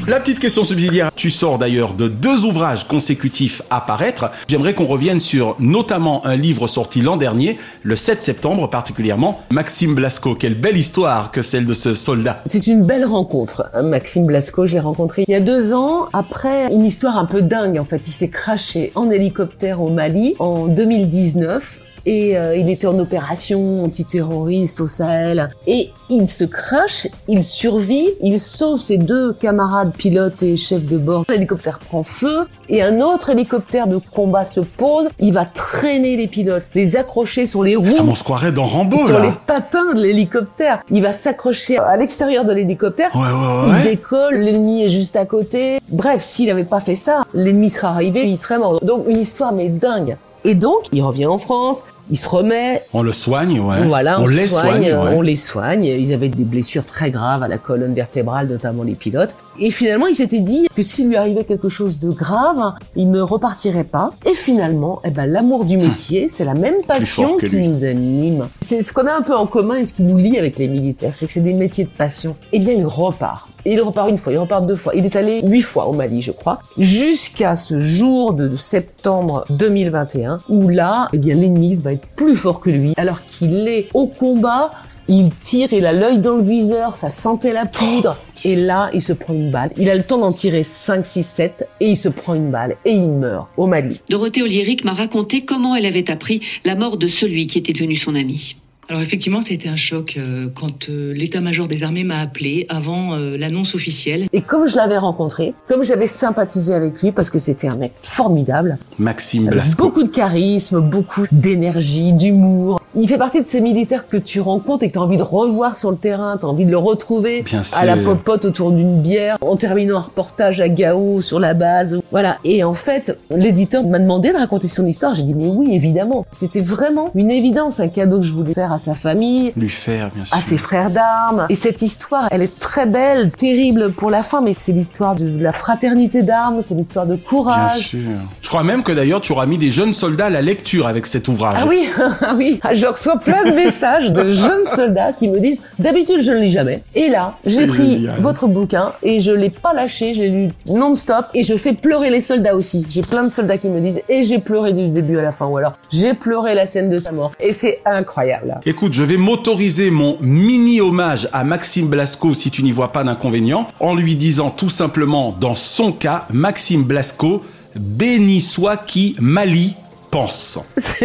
La petite question subsidiaire, tu sors d'ailleurs de deux ouvrages consécutifs à paraître. J'aimerais qu'on revienne sur notamment un livre sorti l'an dernier, le 7 septembre particulièrement, Maxime Blasco. Quelle belle histoire que celle de ce soldat. C'est une belle rencontre. hein, Maxime Blasco, je l'ai rencontré il y a deux ans, après une histoire un peu dingue en fait. Il s'est craché en hélicoptère au Mali en 2019 et euh, il était en opération antiterroriste au Sahel. Et il se crache, il survit, il sauve ses deux camarades pilotes et chefs de bord. L'hélicoptère prend feu et un autre hélicoptère de combat se pose. Il va traîner les pilotes, les accrocher sur les roues. On se croirait dans Rambo sur les patins de l'hélicoptère. Il va s'accrocher à l'extérieur de l'hélicoptère. Ouais, ouais, Il ouais. décolle, l'ennemi est juste à côté. Bref, s'il n'avait pas fait ça, l'ennemi serait arrivé, il serait mort. Donc une histoire mais dingue. Et donc, il revient en France, il se remet, On le soigne, ouais. voilà, on, les soigne, soigne, ouais. on les soigne. Ils avaient des blessures très graves à la colonne vertébrale, notamment les pilotes. Et finalement, il s'était dit que s'il lui arrivait quelque chose de grave, il ne repartirait pas. Et finalement, eh ben, l'amour du métier, c'est la même passion qui lui. nous anime. C'est ce qu'on a un peu en commun et ce qui nous lie avec les militaires, c'est que c'est des métiers de passion. Eh bien, il repart. Et il repart une fois, il repart deux fois. Il est allé huit fois au Mali, je crois, jusqu'à ce jour de septembre 2021, où là, eh bien, l'ennemi va plus fort que lui, alors qu'il est au combat. Il tire, il a l'œil dans le viseur, ça sentait la poudre. Et là, il se prend une balle. Il a le temps d'en tirer 5, 6, 7 et il se prend une balle et il meurt au Mali. Dorothée Oliéric m'a raconté comment elle avait appris la mort de celui qui était devenu son ami. Alors effectivement, c'était un choc euh, quand euh, l'état-major des armées m'a appelé avant euh, l'annonce officielle. Et comme je l'avais rencontré, comme j'avais sympathisé avec lui parce que c'était un mec formidable, Maxime avec Blasco. beaucoup de charisme, beaucoup d'énergie, d'humour. Il fait partie de ces militaires que tu rencontres et que tu as envie de revoir sur le terrain, tu as envie de le retrouver Bien à la popote autour d'une bière, en terminant un reportage à Gao sur la base. Voilà. Et en fait, l'éditeur m'a demandé de raconter son histoire. J'ai dit mais oui, évidemment. C'était vraiment une évidence, un cadeau que je voulais faire à sa famille, Lui faire, bien sûr. à ses frères d'armes. Et cette histoire, elle est très belle, terrible pour la fin, mais c'est l'histoire de la fraternité d'armes, c'est l'histoire de Bien courage. sûr. Je crois même que d'ailleurs tu auras mis des jeunes soldats à la lecture avec cet ouvrage. Ah oui, ah oui. Ah, Je reçois plein de messages de jeunes soldats qui me disent d'habitude je ne lis jamais. Et là, j'ai pris génial. votre bouquin et je l'ai pas lâché, je l'ai lu non-stop et je fais pleurer les soldats aussi. J'ai plein de soldats qui me disent et j'ai pleuré du début à la fin ou alors j'ai pleuré la scène de sa mort et c'est incroyable. Écoute, je vais m'autoriser mon mini hommage à Maxime Blasco si tu n'y vois pas d'inconvénient, en lui disant tout simplement, dans son cas, Maxime Blasco, béni soit qui Mali pense.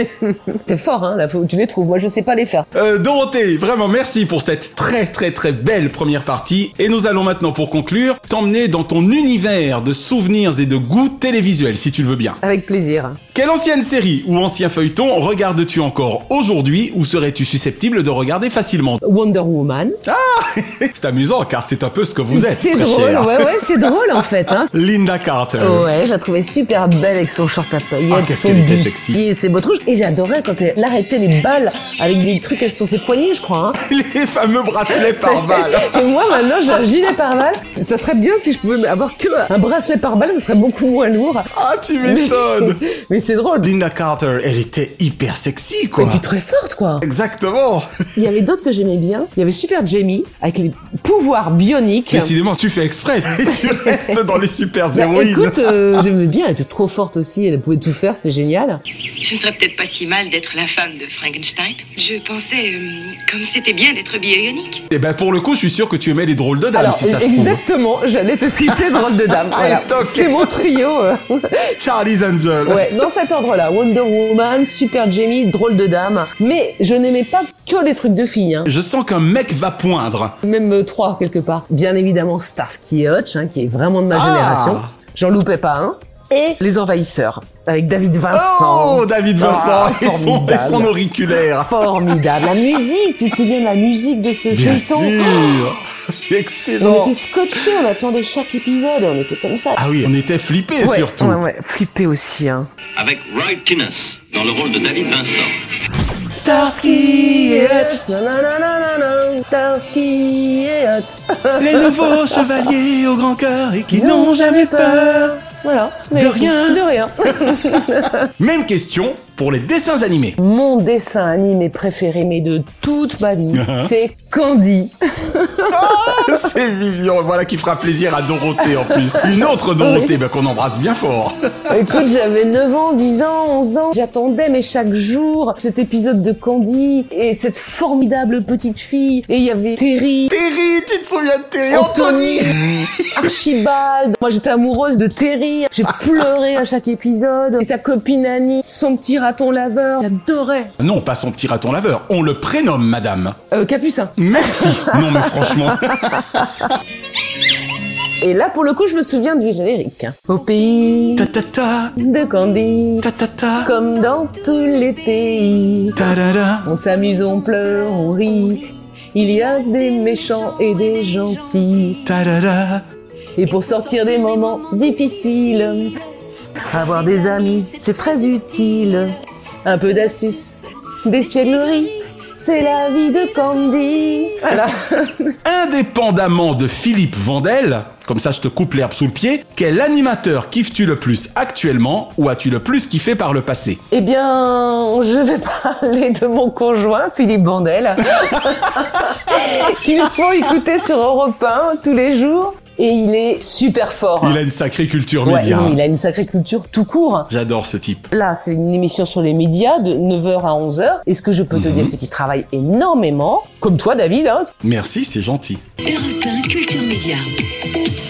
C'est fort hein, là, faut, tu les trouves. Moi je sais pas les faire. Euh, Dorothée, vraiment merci pour cette très très très belle première partie. Et nous allons maintenant pour conclure t'emmener dans ton univers de souvenirs et de goûts télévisuels si tu le veux bien. Avec plaisir. Quelle ancienne série ou ancien feuilleton regardes-tu encore aujourd'hui ou serais-tu susceptible de regarder facilement Wonder Woman. C'est amusant car c'est un peu ce que vous êtes. C'est drôle, ouais ouais, c'est drôle en fait. Hein. Linda Carter. Ouais, je la trouvais super belle avec son short à paillettes, Ah, son qu'elle était ses bottes rouges. Et j'adorais quand elle arrêtait les balles avec des trucs sur ses poignets, je crois. Hein. Les fameux bracelets par balle. Et moi maintenant j'ai un gilet par balle. Ça serait bien si je pouvais avoir que un bracelet par balle, ce serait beaucoup moins lourd. Ah, tu m'étonnes. Mais, mais c'est drôle. Linda Carter, elle était hyper sexy Et quoi. puis très forte quoi. Exactement. Il y avait d'autres que j'aimais bien. Il y avait Super Jamie avec les pouvoirs bioniques. Décidément, tu fais exprès. tu restes dans les super Bah, héroïnes. écoute, euh, j'aimais bien, elle était trop forte aussi, elle pouvait tout faire, c'était génial. Ce ne serait peut-être pas si mal d'être la femme de Frankenstein. Je pensais euh, comme c'était bien d'être bionique. Et ben pour le coup, je suis sûr que tu aimais les drôles de dames Alors, si ça se trouve. exactement, j'allais te citer Drôle de Dame. Voilà. Ah, toc. C'est mon trio. euh. Charlie's Angel. Ouais, dans cet ordre-là, Wonder Woman, Super Jamie, Drôle de Dame. Mais je n'aimais pas que les trucs de filles. Hein. Je sens qu'un mec va poindre. Même euh, trois, quelque part. Bien évidemment, Starsky et Hutch, hein, qui est vraiment de ma Ah. génération. J'en loupais pas un. Et Les Envahisseurs, avec David Vincent. Oh, David Vincent Ah, et, son, et formidable. son auriculaire. Formidable. La musique, tu te souviens de la musique de ce Bien feuilleton sûr. C'est On excellent. était scotchés, on attendait chaque épisode, on était comme ça. Ah oui, on était flippés ouais, surtout. Ouais, ouais, flippé aussi, hein. Avec Roy Kinnes dans le rôle de David Vincent. Starsky et Hutch, Starsky et Hutch. les nouveaux chevaliers au grand cœur et qui n'ont jamais peur. Voilà. De rien. De rien. Même question pour les dessins animés. Mon dessin animé préféré, mais de toute ma vie, c'est Candy. Ah, c'est mignon, voilà qui fera plaisir à Dorothée en plus. Une autre Dorothée ben, qu'on embrasse bien fort. Écoute, j'avais 9 ans, 10 ans, 11 ans. J'attendais, mais chaque jour, cet épisode de Candy et cette formidable petite fille. Et il y avait Terry. Terry, tu te souviens de Terry? Anthony Archibald. Moi, j'étais amoureuse de Terry. J'ai pleuré à chaque épisode. Et sa copine Annie, son petit raton laveur. J'adorais. Non, pas son petit raton laveur. On le prénomme, madame. Euh, Capucin. Merci. Non, mais franchement. Et là, pour le coup, je me souviens du générique. Au pays ta, ta, ta. de Candy, Ta, ta, ta. comme dans tous les pays. Ta, da, da. On s'amuse, on pleure, on rit. Il y a des méchants et des gentils. Ta, da, da. Et pour sortir des moments difficiles, avoir des amis, c'est très utile. Un peu d'astuce, d'espièglerie, c'est la vie de Candy. Voilà. Indépendamment de Philippe Vandel, comme ça je te coupe l'herbe sous le pied, quel animateur kiffes-tu le plus actuellement ou as-tu le plus kiffé par le passé? Eh bien, je vais parler de mon conjoint, Philippe Bandel, qu'il faut écouter sur Europe 1 tous les jours. Et il est super fort. Il a une sacrée culture Ouais, média. il a une sacrée culture tout court. J'adore ce type. Là, c'est une émission sur les médias de 9h à 11h. Et ce que je peux te Mhm. dire, c'est qu'il travaille énormément. Comme toi, David. Hein. Merci, c'est gentil. Europe 1 Culture Média.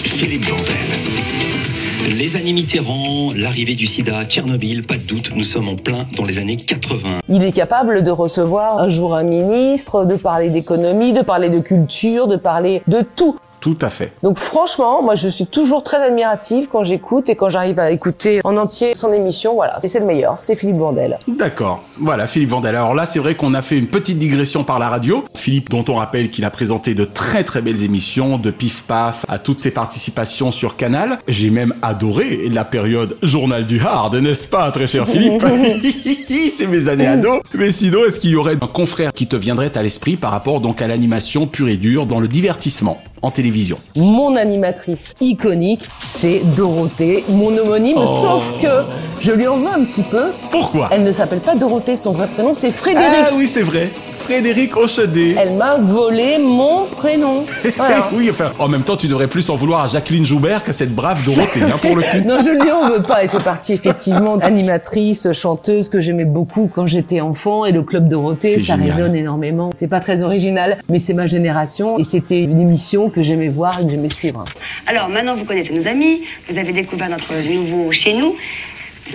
Philippe Vandel. Les années Mitterrand, l'arrivée du sida, Tchernobyl, pas de doute, nous sommes en plein dans les années 80. Il est capable de recevoir un jour un ministre, de parler d'économie, de parler de culture, de parler de tout. Tout à fait. Donc franchement, moi je suis toujours très admirative quand j'écoute et quand j'arrive à écouter en entier son émission. Voilà, c'est le meilleur, c'est Philippe Vandel. D'accord. Voilà, Philippe Vandel. Alors là, c'est vrai qu'on a fait une petite digression par la radio. Philippe, dont on rappelle qu'il a présenté de très très belles émissions, de Pif Paf à toutes ses participations sur Canal. J'ai même adoré la période Journal du Hard, n'est-ce pas, très cher Philippe C'est mes années ado. Mais sinon, est-ce qu'il y aurait un confrère qui te viendrait à l'esprit par rapport donc à l'animation pure et dure dans le divertissement? En télévision Mon animatrice iconique, c'est Dorothée, mon homonyme, Oh. sauf que je lui en veux un petit peu. Pourquoi? Elle ne s'appelle pas Dorothée, son vrai prénom c'est Frédéric. Ah oui, c'est vrai. Frédéric Hochedet. Elle m'a volé mon prénom. Voilà. oui, enfin, en même temps, tu devrais plus en vouloir à Jacqueline Joubert qu'à cette brave Dorothée, hein, pour le coup. Non, je lui en veux pas. Elle fait partie effectivement d'animatrice, chanteuse que j'aimais beaucoup quand j'étais enfant et le club Dorothée, ça génial. résonne énormément. C'est pas très original, mais c'est ma génération et c'était une émission que j'aimais voir et que j'aimais suivre. Alors maintenant, vous connaissez nos amis, vous avez découvert notre nouveau chez nous.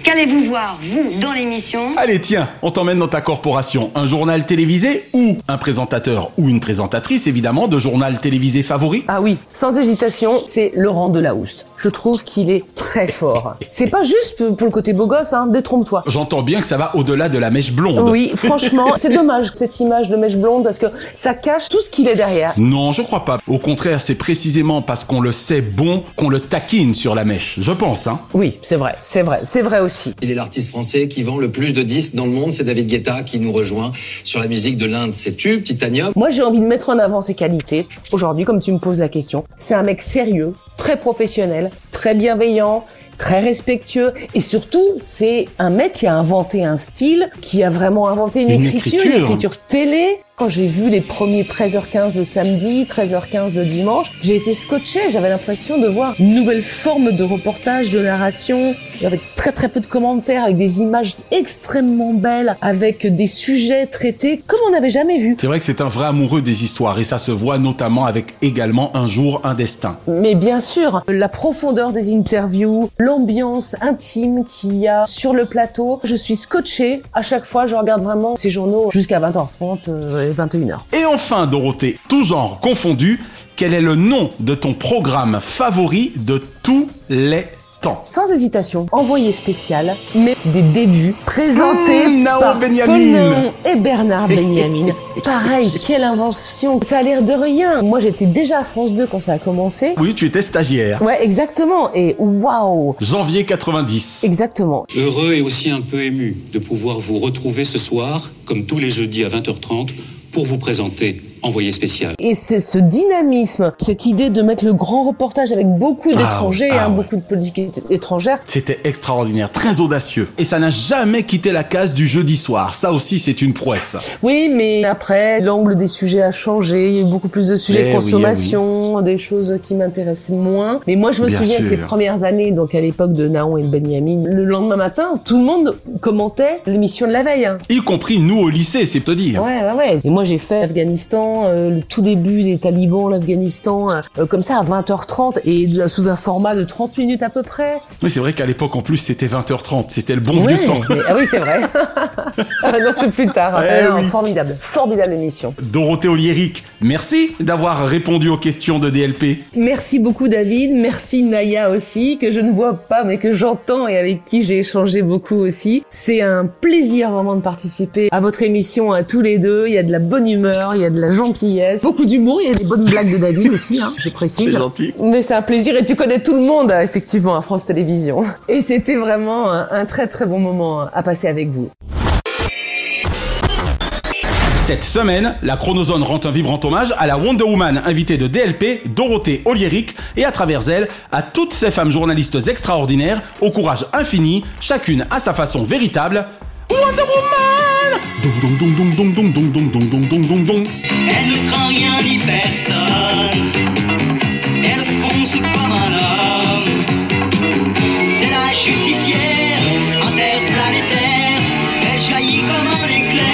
Qu'allez-vous voir, vous, dans l'émission? Allez, tiens, on t'emmène dans ta corporation. Un journal télévisé ou un présentateur ou une présentatrice, évidemment, de journal télévisé favori? Ah oui, sans hésitation, c'est Laurent Delahousse. Je trouve qu'il est très fort. C'est pas juste pour le côté beau gosse, hein, détrompe-toi. J'entends bien que ça va au-delà de la mèche blonde. Oui, franchement, c'est dommage cette image de mèche blonde parce que ça cache tout ce qu'il est derrière. Non, je crois pas. Au contraire, c'est précisément parce qu'on le sait bon qu'on le taquine sur la mèche. Je pense, hein. Oui, c'est vrai, c'est vrai, c'est vrai aussi. Il est l'artiste français qui vend le plus de disques dans le monde. C'est David Guetta qui nous rejoint sur la musique de l'un de ses tubes, Titanium? Moi, j'ai envie de mettre en avant ses qualités. Aujourd'hui, comme tu me poses la question, c'est un mec sérieux, très professionnel, très bienveillant, très respectueux et surtout, c'est un mec qui a inventé un style, qui a vraiment inventé une, Une écriture, écriture. une écriture télé. Quand j'ai vu les premiers 13h15 le samedi, 13h15 le dimanche, j'ai été scotché. J'avais l'impression de voir une nouvelle forme de reportage, de narration, avec très très peu de commentaires, avec des images extrêmement belles, avec des sujets traités comme on n'avait jamais vu. C'est vrai que c'est un vrai amoureux des histoires et ça se voit notamment avec également Un jour, un destin. Mais bien sûr, la profondeur des interviews, l'ambiance intime qu'il y a sur le plateau, je suis scotché. À chaque fois, je regarde vraiment ces journaux jusqu'à 20h30 euh, et 21h. Et enfin, Dorothée, tout genre confondu, quel est le nom de ton programme favori de tous les temps Sans hésitation, envoyé spécial, mais des débuts présentés Mmh, Nao par Benyamin. Et Bernard Benjamin. Pareil, quelle invention Ça a l'air de rien. Moi, j'étais déjà à France 2 quand ça a commencé. Oui, tu étais stagiaire. Ouais, exactement. Et waouh Janvier 90. Exactement. Heureux et aussi un peu ému de pouvoir vous retrouver ce soir, comme tous les jeudis à 20h30, pour vous présenter envoyé spécial. Et c'est ce dynamisme, cette idée de mettre le grand reportage avec beaucoup Ah, d'étrangers, ah hein, ouais. beaucoup de politiques étrangères. C'était extraordinaire, très audacieux. Et ça n'a jamais quitté la case du jeudi soir. Ça aussi, c'est une prouesse. Oui, mais après, l'angle des sujets a changé. Il y a eu beaucoup plus de sujets Eh de oui, consommation, des choses qui m'intéressent moins. Mais moi, je me Bien souviens que les sûr. premières années, donc à l'époque de Naon et de Benjamin, le lendemain matin, tout le monde commentait l'émission de la veille. hein. Y compris nous au lycée, c'est te dire. Ouais, ouais, ouais. Et moi, j'ai fait Afghanistan, euh, le tout début des talibans, l'Afghanistan, euh, comme ça, à 20h30, et sous un format de 30 minutes à peu près. Mais c'est vrai qu'à l'époque, en plus, c'était 20h30. C'était le bon Ouais, vieux temps. mais- ah oui, c'est vrai. Ah non, c'est plus tard. Eh Ah oui. Formidable, formidable émission. Dorothée Oliéric, merci d'avoir répondu aux questions de DLP. Merci beaucoup David, merci Naya aussi, que je ne vois pas mais que j'entends et avec qui j'ai échangé beaucoup aussi. C'est un plaisir vraiment de participer à votre émission à tous les deux. Il y a de la bonne humeur, il y a de la gentillesse, beaucoup d'humour, il y a des bonnes blagues de David aussi, hein, je précise. C'est gentil. Mais c'est un plaisir et tu connais tout le monde euh, effectivement à France Télévisions. Et c'était vraiment un, un très très bon moment à passer avec vous. Cette semaine, la Chronozone rend un vibrant hommage à la Wonder Woman invitée de DLP, Dorothée Oliéric, et à travers elle, à toutes ces femmes journalistes extraordinaires, au courage infini, chacune à sa façon véritable. Wonder Woman Dong dong dong dong dong dong dong dong dong dong dong rien personne. C'est la justicière interplanétaire. Elle jaillit comme un éclair.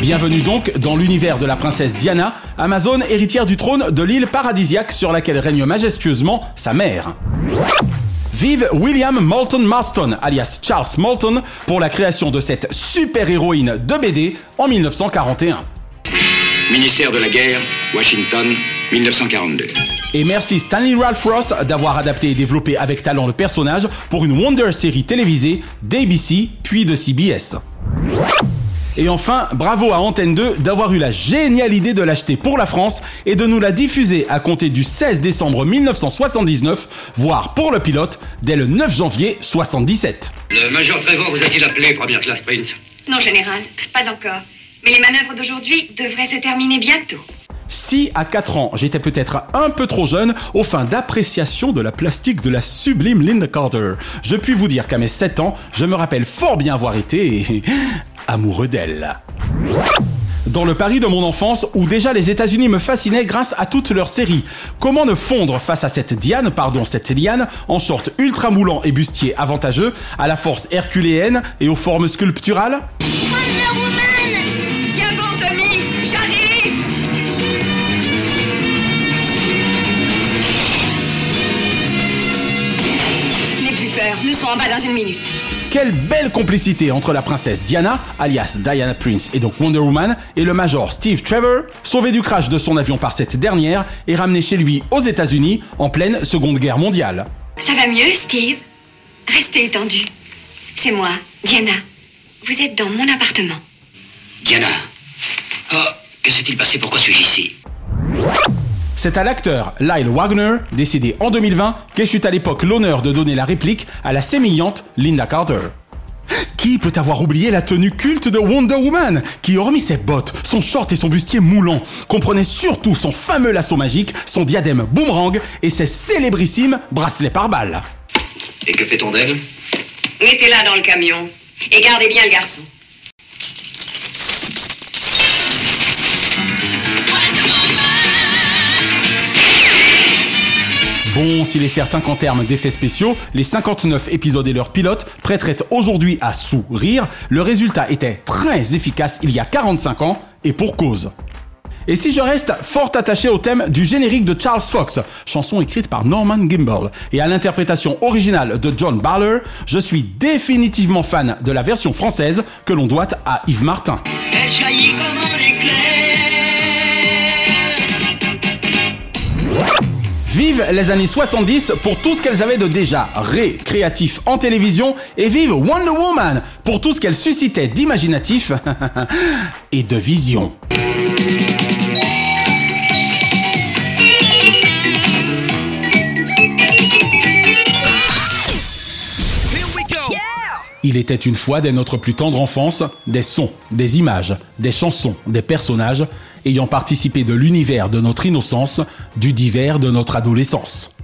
Bienvenue donc dans l'univers de la princesse Diana, Amazone héritière du trône de l'île paradisiaque sur laquelle règne majestueusement sa mère. Vive William Moulton Marston, alias Charles Moulton, pour la création de cette super-héroïne de BD en 1941. Ministère de la Guerre, Washington, 1942. Et merci Stanley Ralph Ross d'avoir adapté et développé avec talent le personnage pour une Wonder série télévisée d'ABC puis de CBS. Et enfin, bravo à Antenne 2 d'avoir eu la géniale idée de l'acheter pour la France et de nous la diffuser à compter du 16 décembre 1979, voire pour le pilote, dès le 9 janvier 77. Le Major Trevor vous a-t-il appelé, première classe Prince? Non, général, pas encore. Mais les manœuvres d'aujourd'hui devraient se terminer bientôt. Si à 4 ans j'étais peut-être un peu trop jeune aux fins d'appréciation de la plastique de la sublime Linda Carter, je puis vous dire qu'à mes 7 ans, je me rappelle fort bien avoir été amoureux d'elle. Dans le Paris de mon enfance, où déjà les États-Unis me fascinaient grâce à toutes leurs séries, comment ne fondre face à cette Diane, pardon, cette liane, en short ultra moulant et bustier avantageux, à la force herculéenne et aux formes sculpturales? Nous serons en bas dans une minute. Quelle belle complicité entre la princesse Diana, alias Diana Prince et donc Wonder Woman, et le major Steve Trevor, sauvé du crash de son avion par cette dernière et ramené chez lui aux États-Unis en pleine Seconde Guerre mondiale. Ça va mieux, Steve? Restez étendu. C'est moi, Diana. Vous êtes dans mon appartement. Diana. Oh, que s'est-il passé? Pourquoi suis-je ici? C'est à l'acteur Lyle Wagner, décédé en 2020, qu'échut à l'époque l'honneur de donner la réplique à la sémillante Linda Carter. Qui peut avoir oublié la tenue culte de Wonder Woman, qui hormis ses bottes, son short et son bustier moulant, comprenait surtout son fameux lasso magique, son diadème boomerang et ses célébrissimes bracelets par balles Et que fait-on d'elle? Mettez-la dans le camion. Et gardez bien le garçon. Bon, s'il est certain qu'en termes d'effets spéciaux, les 59 épisodes et leurs pilotes prêteraient aujourd'hui à sourire, le résultat était très efficace il y a 45 ans, et pour cause. Et si je reste fort attaché au thème du générique de Charles Fox, chanson écrite par Norman Gimbel, et à l'interprétation originale de John Barler, je suis définitivement fan de la version française que l'on doit à Yves Martin. Vive les années 70 pour tout ce qu'elles avaient de déjà récréatif en télévision et vive Wonder Woman pour tout ce qu'elle suscitait d'imaginatif et de vision. Il était une fois dès notre plus tendre enfance des sons, des images, des chansons, des personnages ayant participé de l'univers de notre innocence, du divers de notre adolescence.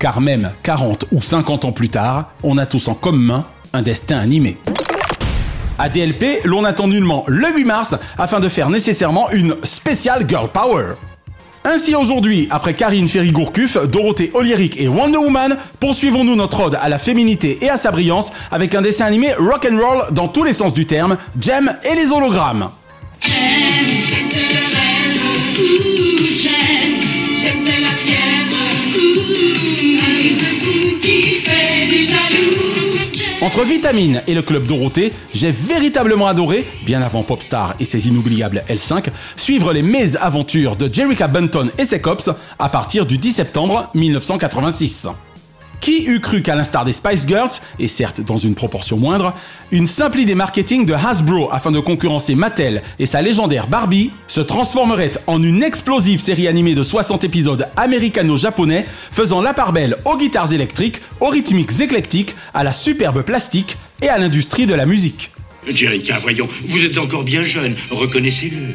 Car même 40 ou 50 ans plus tard, on a tous en commun un destin animé. À DLP, l'on attend nullement le 8 mars afin de faire nécessairement une spéciale Girl Power. Ainsi aujourd'hui, après Karine Ferry-Gourcuff, Dorothée Oliéric et Wonder Woman, poursuivons-nous notre ode à la féminité et à sa brillance avec un dessin animé rock and roll dans tous les sens du terme, Jem et les hologrammes. Entre Vitamine et le club Dorothée, j'ai véritablement adoré, bien avant Popstar et ses inoubliables L5, suivre les mésaventures de Jerica Bunton et ses cops à partir du 10 septembre 1986. Qui eût cru qu'à l'instar des Spice Girls, et certes dans une proportion moindre, une simple idée marketing de Hasbro afin de concurrencer Mattel et sa légendaire Barbie se transformerait en une explosive série animée de 60 épisodes américano-japonais faisant la part belle aux guitares électriques, aux rythmiques éclectiques, à la superbe plastique et à l'industrie de la musique. Jerica, voyons, vous êtes encore bien jeune, reconnaissez-le.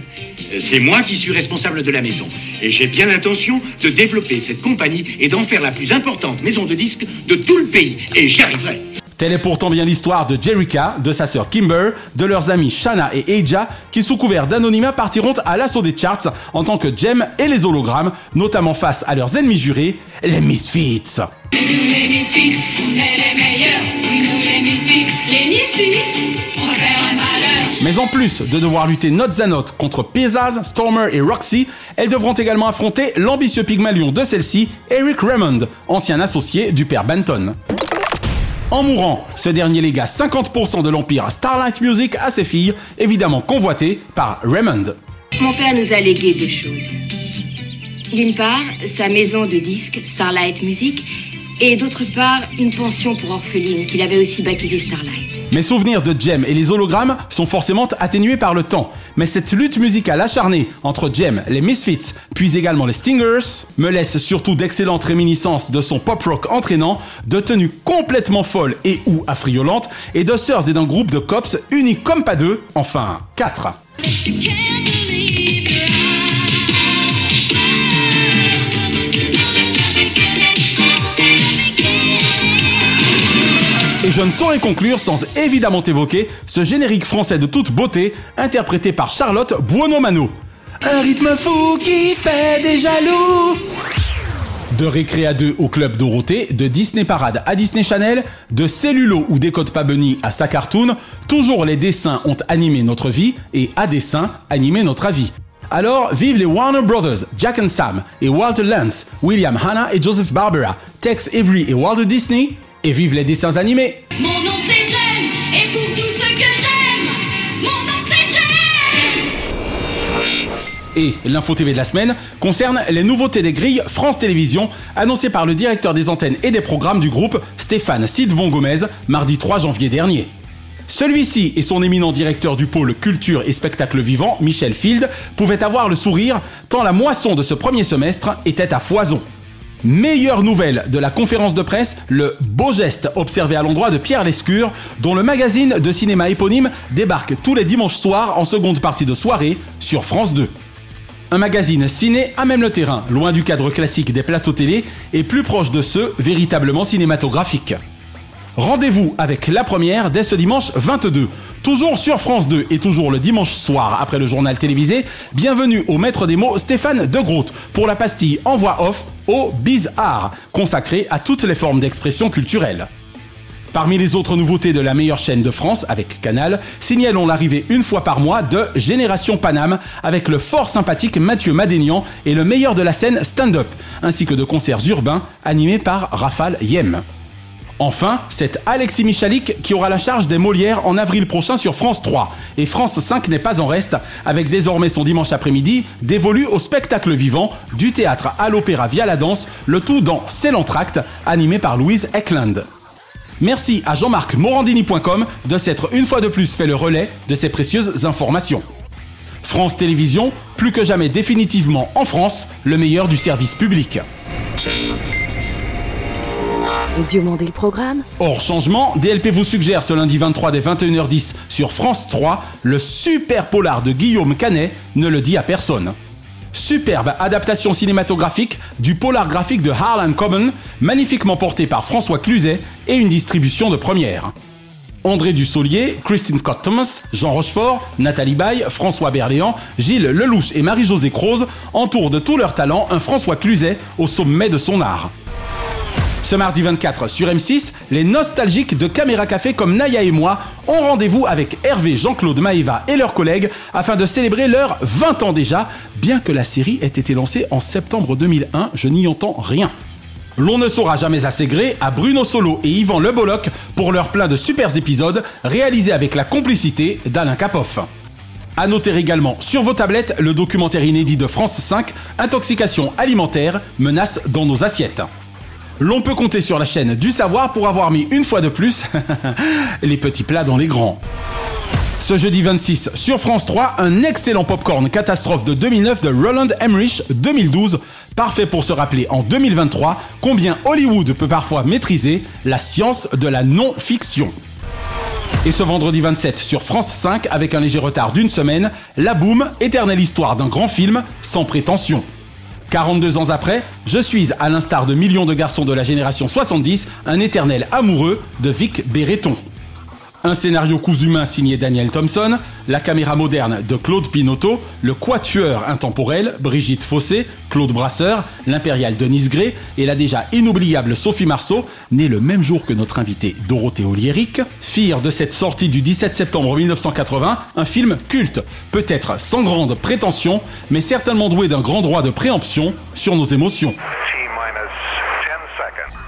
C'est moi qui suis responsable de la maison. Et j'ai bien l'intention de développer cette compagnie et d'en faire la plus importante maison de disques de tout le pays. Et j'y arriverai. Telle est pourtant bien l'histoire de Jerica, de sa sœur Kimber, de leurs amis Shanna et Aja, qui sous couvert d'anonymat partiront à l'assaut des charts en tant que Jem et les hologrammes, notamment face à leurs ennemis jurés, les Misfits. nous les Misfits, on est les meilleurs. Oui, nous les Misfits, les Misfits, Mais en plus de devoir lutter notes à notes contre Pizzazz, Stormer et Roxy, elles devront également affronter l'ambitieux Pygmalion de celle-ci, Eric Raymond, ancien associé du père Benton. En mourant, ce dernier légua 50% de l'empire Starlight Music à ses filles, évidemment convoitées par Raymond. Mon père nous a légué deux choses. D'une part, sa maison de disques, Starlight Music, et d'autre part, une pension pour orphelines qu'il avait aussi baptisée Starlight. Mes souvenirs de Jem et les hologrammes sont forcément atténués par le temps, mais cette lutte musicale acharnée entre Jem, les Misfits, puis également les Stingers, me laisse surtout d'excellentes réminiscences de son pop rock entraînant, de tenues complètement folles et ou affriolantes, et de sœurs et d'un groupe de cops unis comme pas deux, enfin quatre. Et je ne saurais conclure sans évidemment évoquer ce générique français de toute beauté, interprété par Charlotte Buonomano. Un rythme fou qui fait des jaloux de Récréa 2 au Club Dorothée, de Disney Parade à Disney Channel, de Cellulo ou Décode pas Bunny à sa cartoon, toujours les dessins ont animé notre vie et à dessin animé notre avis. Alors, vive les Warner Brothers, Jack and Sam et Walter Lance, William Hanna et Joseph Barbera, Tex Avery et Walter Disney, et vive les dessins animés Mon nom c'est Jen, et pour tout ce que j'aime, mon nom c'est Jen. Et l'info TV de la semaine concerne les nouveautés des grilles France Télévisions annoncées par le directeur des antennes et des programmes du groupe, Stéphane Sidbon Gomez, mardi 3 janvier dernier. Celui-ci et son éminent directeur du pôle culture et spectacle vivant, Michel Field, pouvaient avoir le sourire tant la moisson de ce premier semestre était à foison. Meilleure nouvelle de la conférence de presse, le beau geste observé à l'endroit de Pierre Lescure, dont le magazine de cinéma éponyme débarque tous les dimanches soirs en seconde partie de soirée sur France 2. Un magazine ciné à même le terrain, loin du cadre classique des plateaux télé et plus proche de ceux véritablement cinématographiques. Rendez-vous avec la première dès ce dimanche 22. Toujours sur France 2 et toujours le dimanche soir après le journal télévisé, bienvenue au maître des mots Stéphane De Groot pour la pastille en voix off au Bizarre, consacrée à toutes les formes d'expression culturelle. Parmi les autres nouveautés de la meilleure chaîne de France, avec Canal, signalons l'arrivée une fois par mois de Génération Paname, avec le fort sympathique Mathieu Madénian et le meilleur de la scène stand-up, ainsi que de concerts urbains animés par Rafale Yem. Enfin, c'est Alexis Michalik qui aura la charge des Molières en avril prochain sur France 3. Et France 5 n'est pas en reste, avec désormais son dimanche après-midi dévolu au spectacle vivant, du théâtre à l'opéra via la danse, le tout dans C'est l'entracte, animé par Louise Eckland. Merci à Jean-Marc Morandini.com de s'être une fois de plus fait le relais de ces précieuses informations. France Télévisions, plus que jamais définitivement en France, le meilleur du service public. Diomandé le programme Hors changement, DLP vous suggère ce lundi 23 dès 21h10 sur France 3 le super polar de Guillaume Canet, ne le dit à personne. Superbe adaptation cinématographique du polar graphique de Harlan Common, magnifiquement porté par François Cluzet et une distribution de première. André Dussolier, Christine Scott Thomas, Jean Rochefort, Nathalie Baye, François Berléand, Gilles Lelouch et Marie-Josée Croze entourent de tout leur talent un François Cluzet au sommet de son art. Ce mardi 24 sur M6, les nostalgiques de Caméra Café comme Naya et moi ont rendez-vous avec Hervé, Jean-Claude Maeva et leurs collègues afin de célébrer leurs 20 ans déjà, bien que la série ait été lancée en septembre 2001, je n'y entends rien. L'on ne saura jamais assez gré à Bruno Solo et Yvan Le Bolloc pour leur plein de super épisodes réalisés avec la complicité d'Alain Capoff. À noter également sur vos tablettes le documentaire inédit de France 5, Intoxication alimentaire, menace dans nos assiettes. L'on peut compter sur la chaîne du savoir pour avoir mis une fois de plus les petits plats dans les grands. Ce jeudi 26 sur France 3, un excellent popcorn catastrophe de 2009 de Roland Emmerich 2012, parfait pour se rappeler en 2023 combien Hollywood peut parfois maîtriser la science de la non-fiction. Et ce vendredi 27 sur France 5, avec un léger retard d'une semaine, La Boom, éternelle histoire d'un grand film sans prétention. 42 ans après, je suis, à l'instar de millions de garçons de la génération 70, un éternel amoureux de Vic Béreton. Un scénario cousu humain signé Daniel Thompson, la caméra moderne de Claude Pinotto, le quatueur intemporel Brigitte Fossé, Claude Brasseur, l'impériale Denise Gray et la déjà inoubliable Sophie Marceau, née le même jour que notre invitée Dorothée Oliéric, firent de cette sortie du 17 septembre 1980 un film culte, peut-être sans grande prétention, mais certainement doué d'un grand droit de préemption sur nos émotions.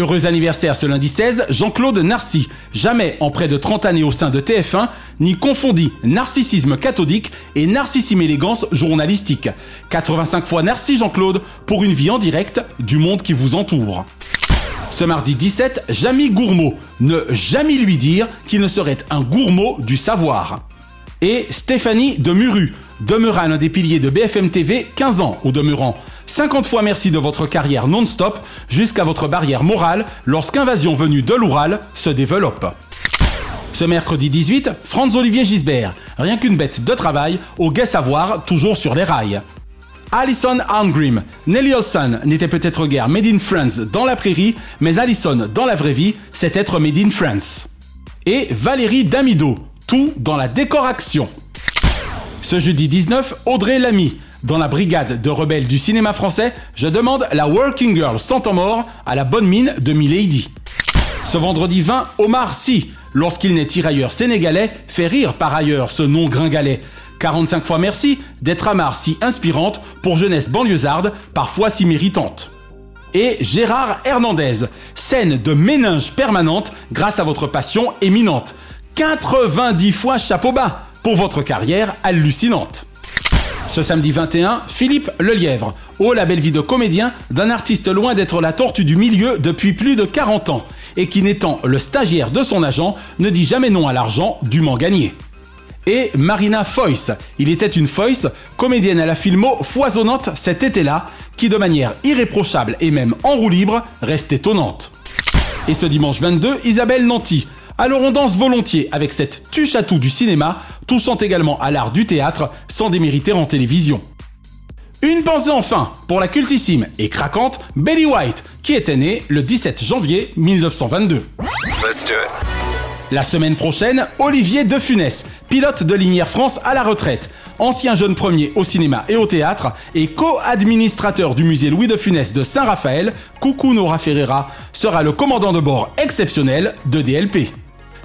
Heureux anniversaire ce lundi 16, Jean-Claude Narcy, jamais en près de 30 années au sein de TF1, ni confondit narcissisme cathodique et narcissime élégance journalistique. 85 fois Narcy Jean-Claude pour une vie en direct du monde qui vous entoure. Ce mardi 17, Jamie Gourmaud, ne jamais lui dire qu'il ne serait un gourmand du savoir. Et Stéphanie de Muru, demeura l'un des piliers de BFM TV 15 ans au demeurant. 50 fois merci de votre carrière non-stop jusqu'à votre barrière morale lorsqu'Invasion venue de l'Oural se développe. Ce mercredi 18, Franz-Olivier Gisbert, rien qu'une bête de travail, au gai savoir, toujours sur les rails. Alison Arngrim, Nelly Olson n'était peut-être guère Made in France dans la prairie, mais Alison dans la vraie vie, c'est être Made in France. Et Valérie Damido, tout dans la décoration. Ce jeudi 19, Audrey Lamy, dans la brigade de rebelles du cinéma français, je demande la Working Girl sans temps mort à la bonne mine de Milady. Ce vendredi 20, Omar Sy, lorsqu'il n'est tirailleur sénégalais, fait rire par ailleurs ce nom gringalet. 45 fois merci d'être amare si inspirante pour jeunesse banlieusarde, parfois si méritante. Et Gérard Hernandez, scène de méninge permanente grâce à votre passion éminente. 90 fois chapeau bas pour votre carrière hallucinante. Ce samedi 21, Philippe Lelièvre. Oh la belle vie de comédien d'un artiste loin d'être la tortue du milieu depuis plus de 40 ans et qui n'étant le stagiaire de son agent ne dit jamais non à l'argent dûment gagné. Et Marina Foyce. Il était une Foyce, comédienne à la filmo foisonnante cet été-là, qui de manière irréprochable et même en roue libre reste étonnante. Et ce dimanche 22, Isabelle Nanty. Alors on danse volontiers avec cette tuche à tout du cinéma, touchant également à l'art du théâtre sans démériter en télévision. Une pensée enfin pour la cultissime et craquante Betty White, qui était née le 17 janvier 1922. La semaine prochaine, Olivier De Funès, pilote de Linière France à la retraite, ancien jeune premier au cinéma et au théâtre et co-administrateur du musée Louis de Funès de Saint-Raphaël, Coucou Nora Ferreira, sera le commandant de bord exceptionnel de DLP.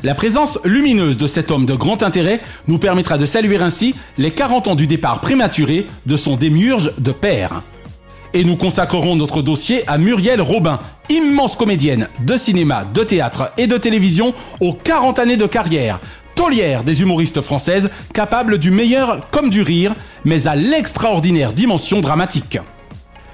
La présence lumineuse de cet homme de grand intérêt nous permettra de saluer ainsi les 40 ans du départ prématuré de son démiurge de père. Et nous consacrerons notre dossier à Muriel Robin, immense comédienne de cinéma, de théâtre et de télévision aux 40 années de carrière. Taulière des humoristes françaises, capable du meilleur comme du rire, mais à l'extraordinaire dimension dramatique.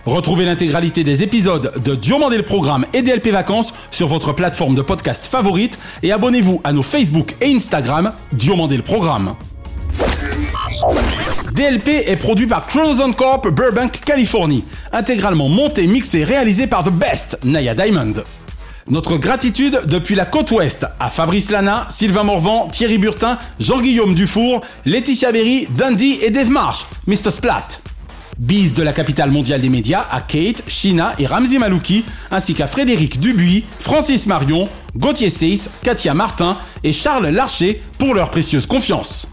Retrouvez l'intégralité des épisodes de Diomandé le Programme et DLP Vacances sur votre plateforme de podcast favorite et abonnez-vous à nos Facebook et Instagram Diomandé le Programme. DLP est produit par Chronoson Corp Burbank, Californie, intégralement monté, mixé, réalisé par The Best, Naya Diamond. Notre gratitude depuis la côte ouest à Fabrice Lana, Sylvain Morvan, Thierry Burtin, Jean-Guillaume Dufour, Laetitia Berry, Dundee et Dave Marsh, Mr. Splat. Bise de la capitale mondiale des médias à Kate, Shina et Ramzi Malouki, ainsi qu'à Frédéric Dubuis, Francis Marion, Gauthier Seyss, Katia Martin et Charles Larcher pour leur précieuse confiance.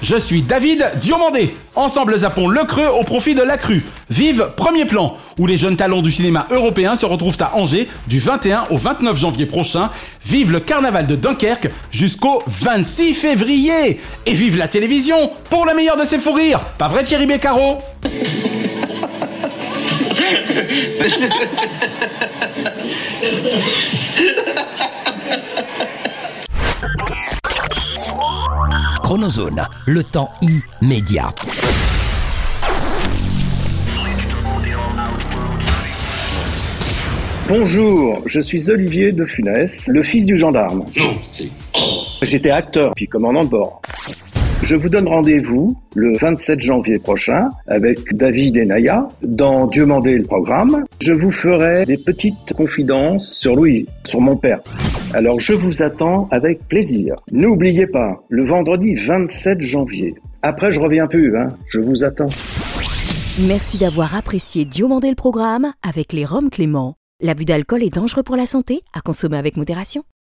Je suis David Diomandé. Ensemble zappons le creux au profit de la crue. Vive Premier Plan, où les jeunes talents du cinéma européen se retrouvent à Angers du 21 au 29 janvier prochain. Vive le carnaval de Dunkerque jusqu'au 26 février. Et vive la télévision pour le meilleur de ses fous rires. Pas vrai Thierry Beccaro? Chronozone, le temps immédiat. Bonjour, je suis Olivier de Funès, le fils du gendarme. Non, c'est. J'étais acteur puis commandant de bord. Je vous donne rendez-vous le 27 janvier prochain avec David et Naya dans Dieu mandé le programme. Je vous ferai des petites confidences sur Louis, sur mon père. Alors je vous attends avec plaisir. N'oubliez pas, le vendredi 27 janvier. Après je reviens plus, hein. Je vous attends. Merci d'avoir apprécié Diomandé le programme avec les Roms Clément. L'abus d'alcool est dangereux pour la santé, à consommer avec modération.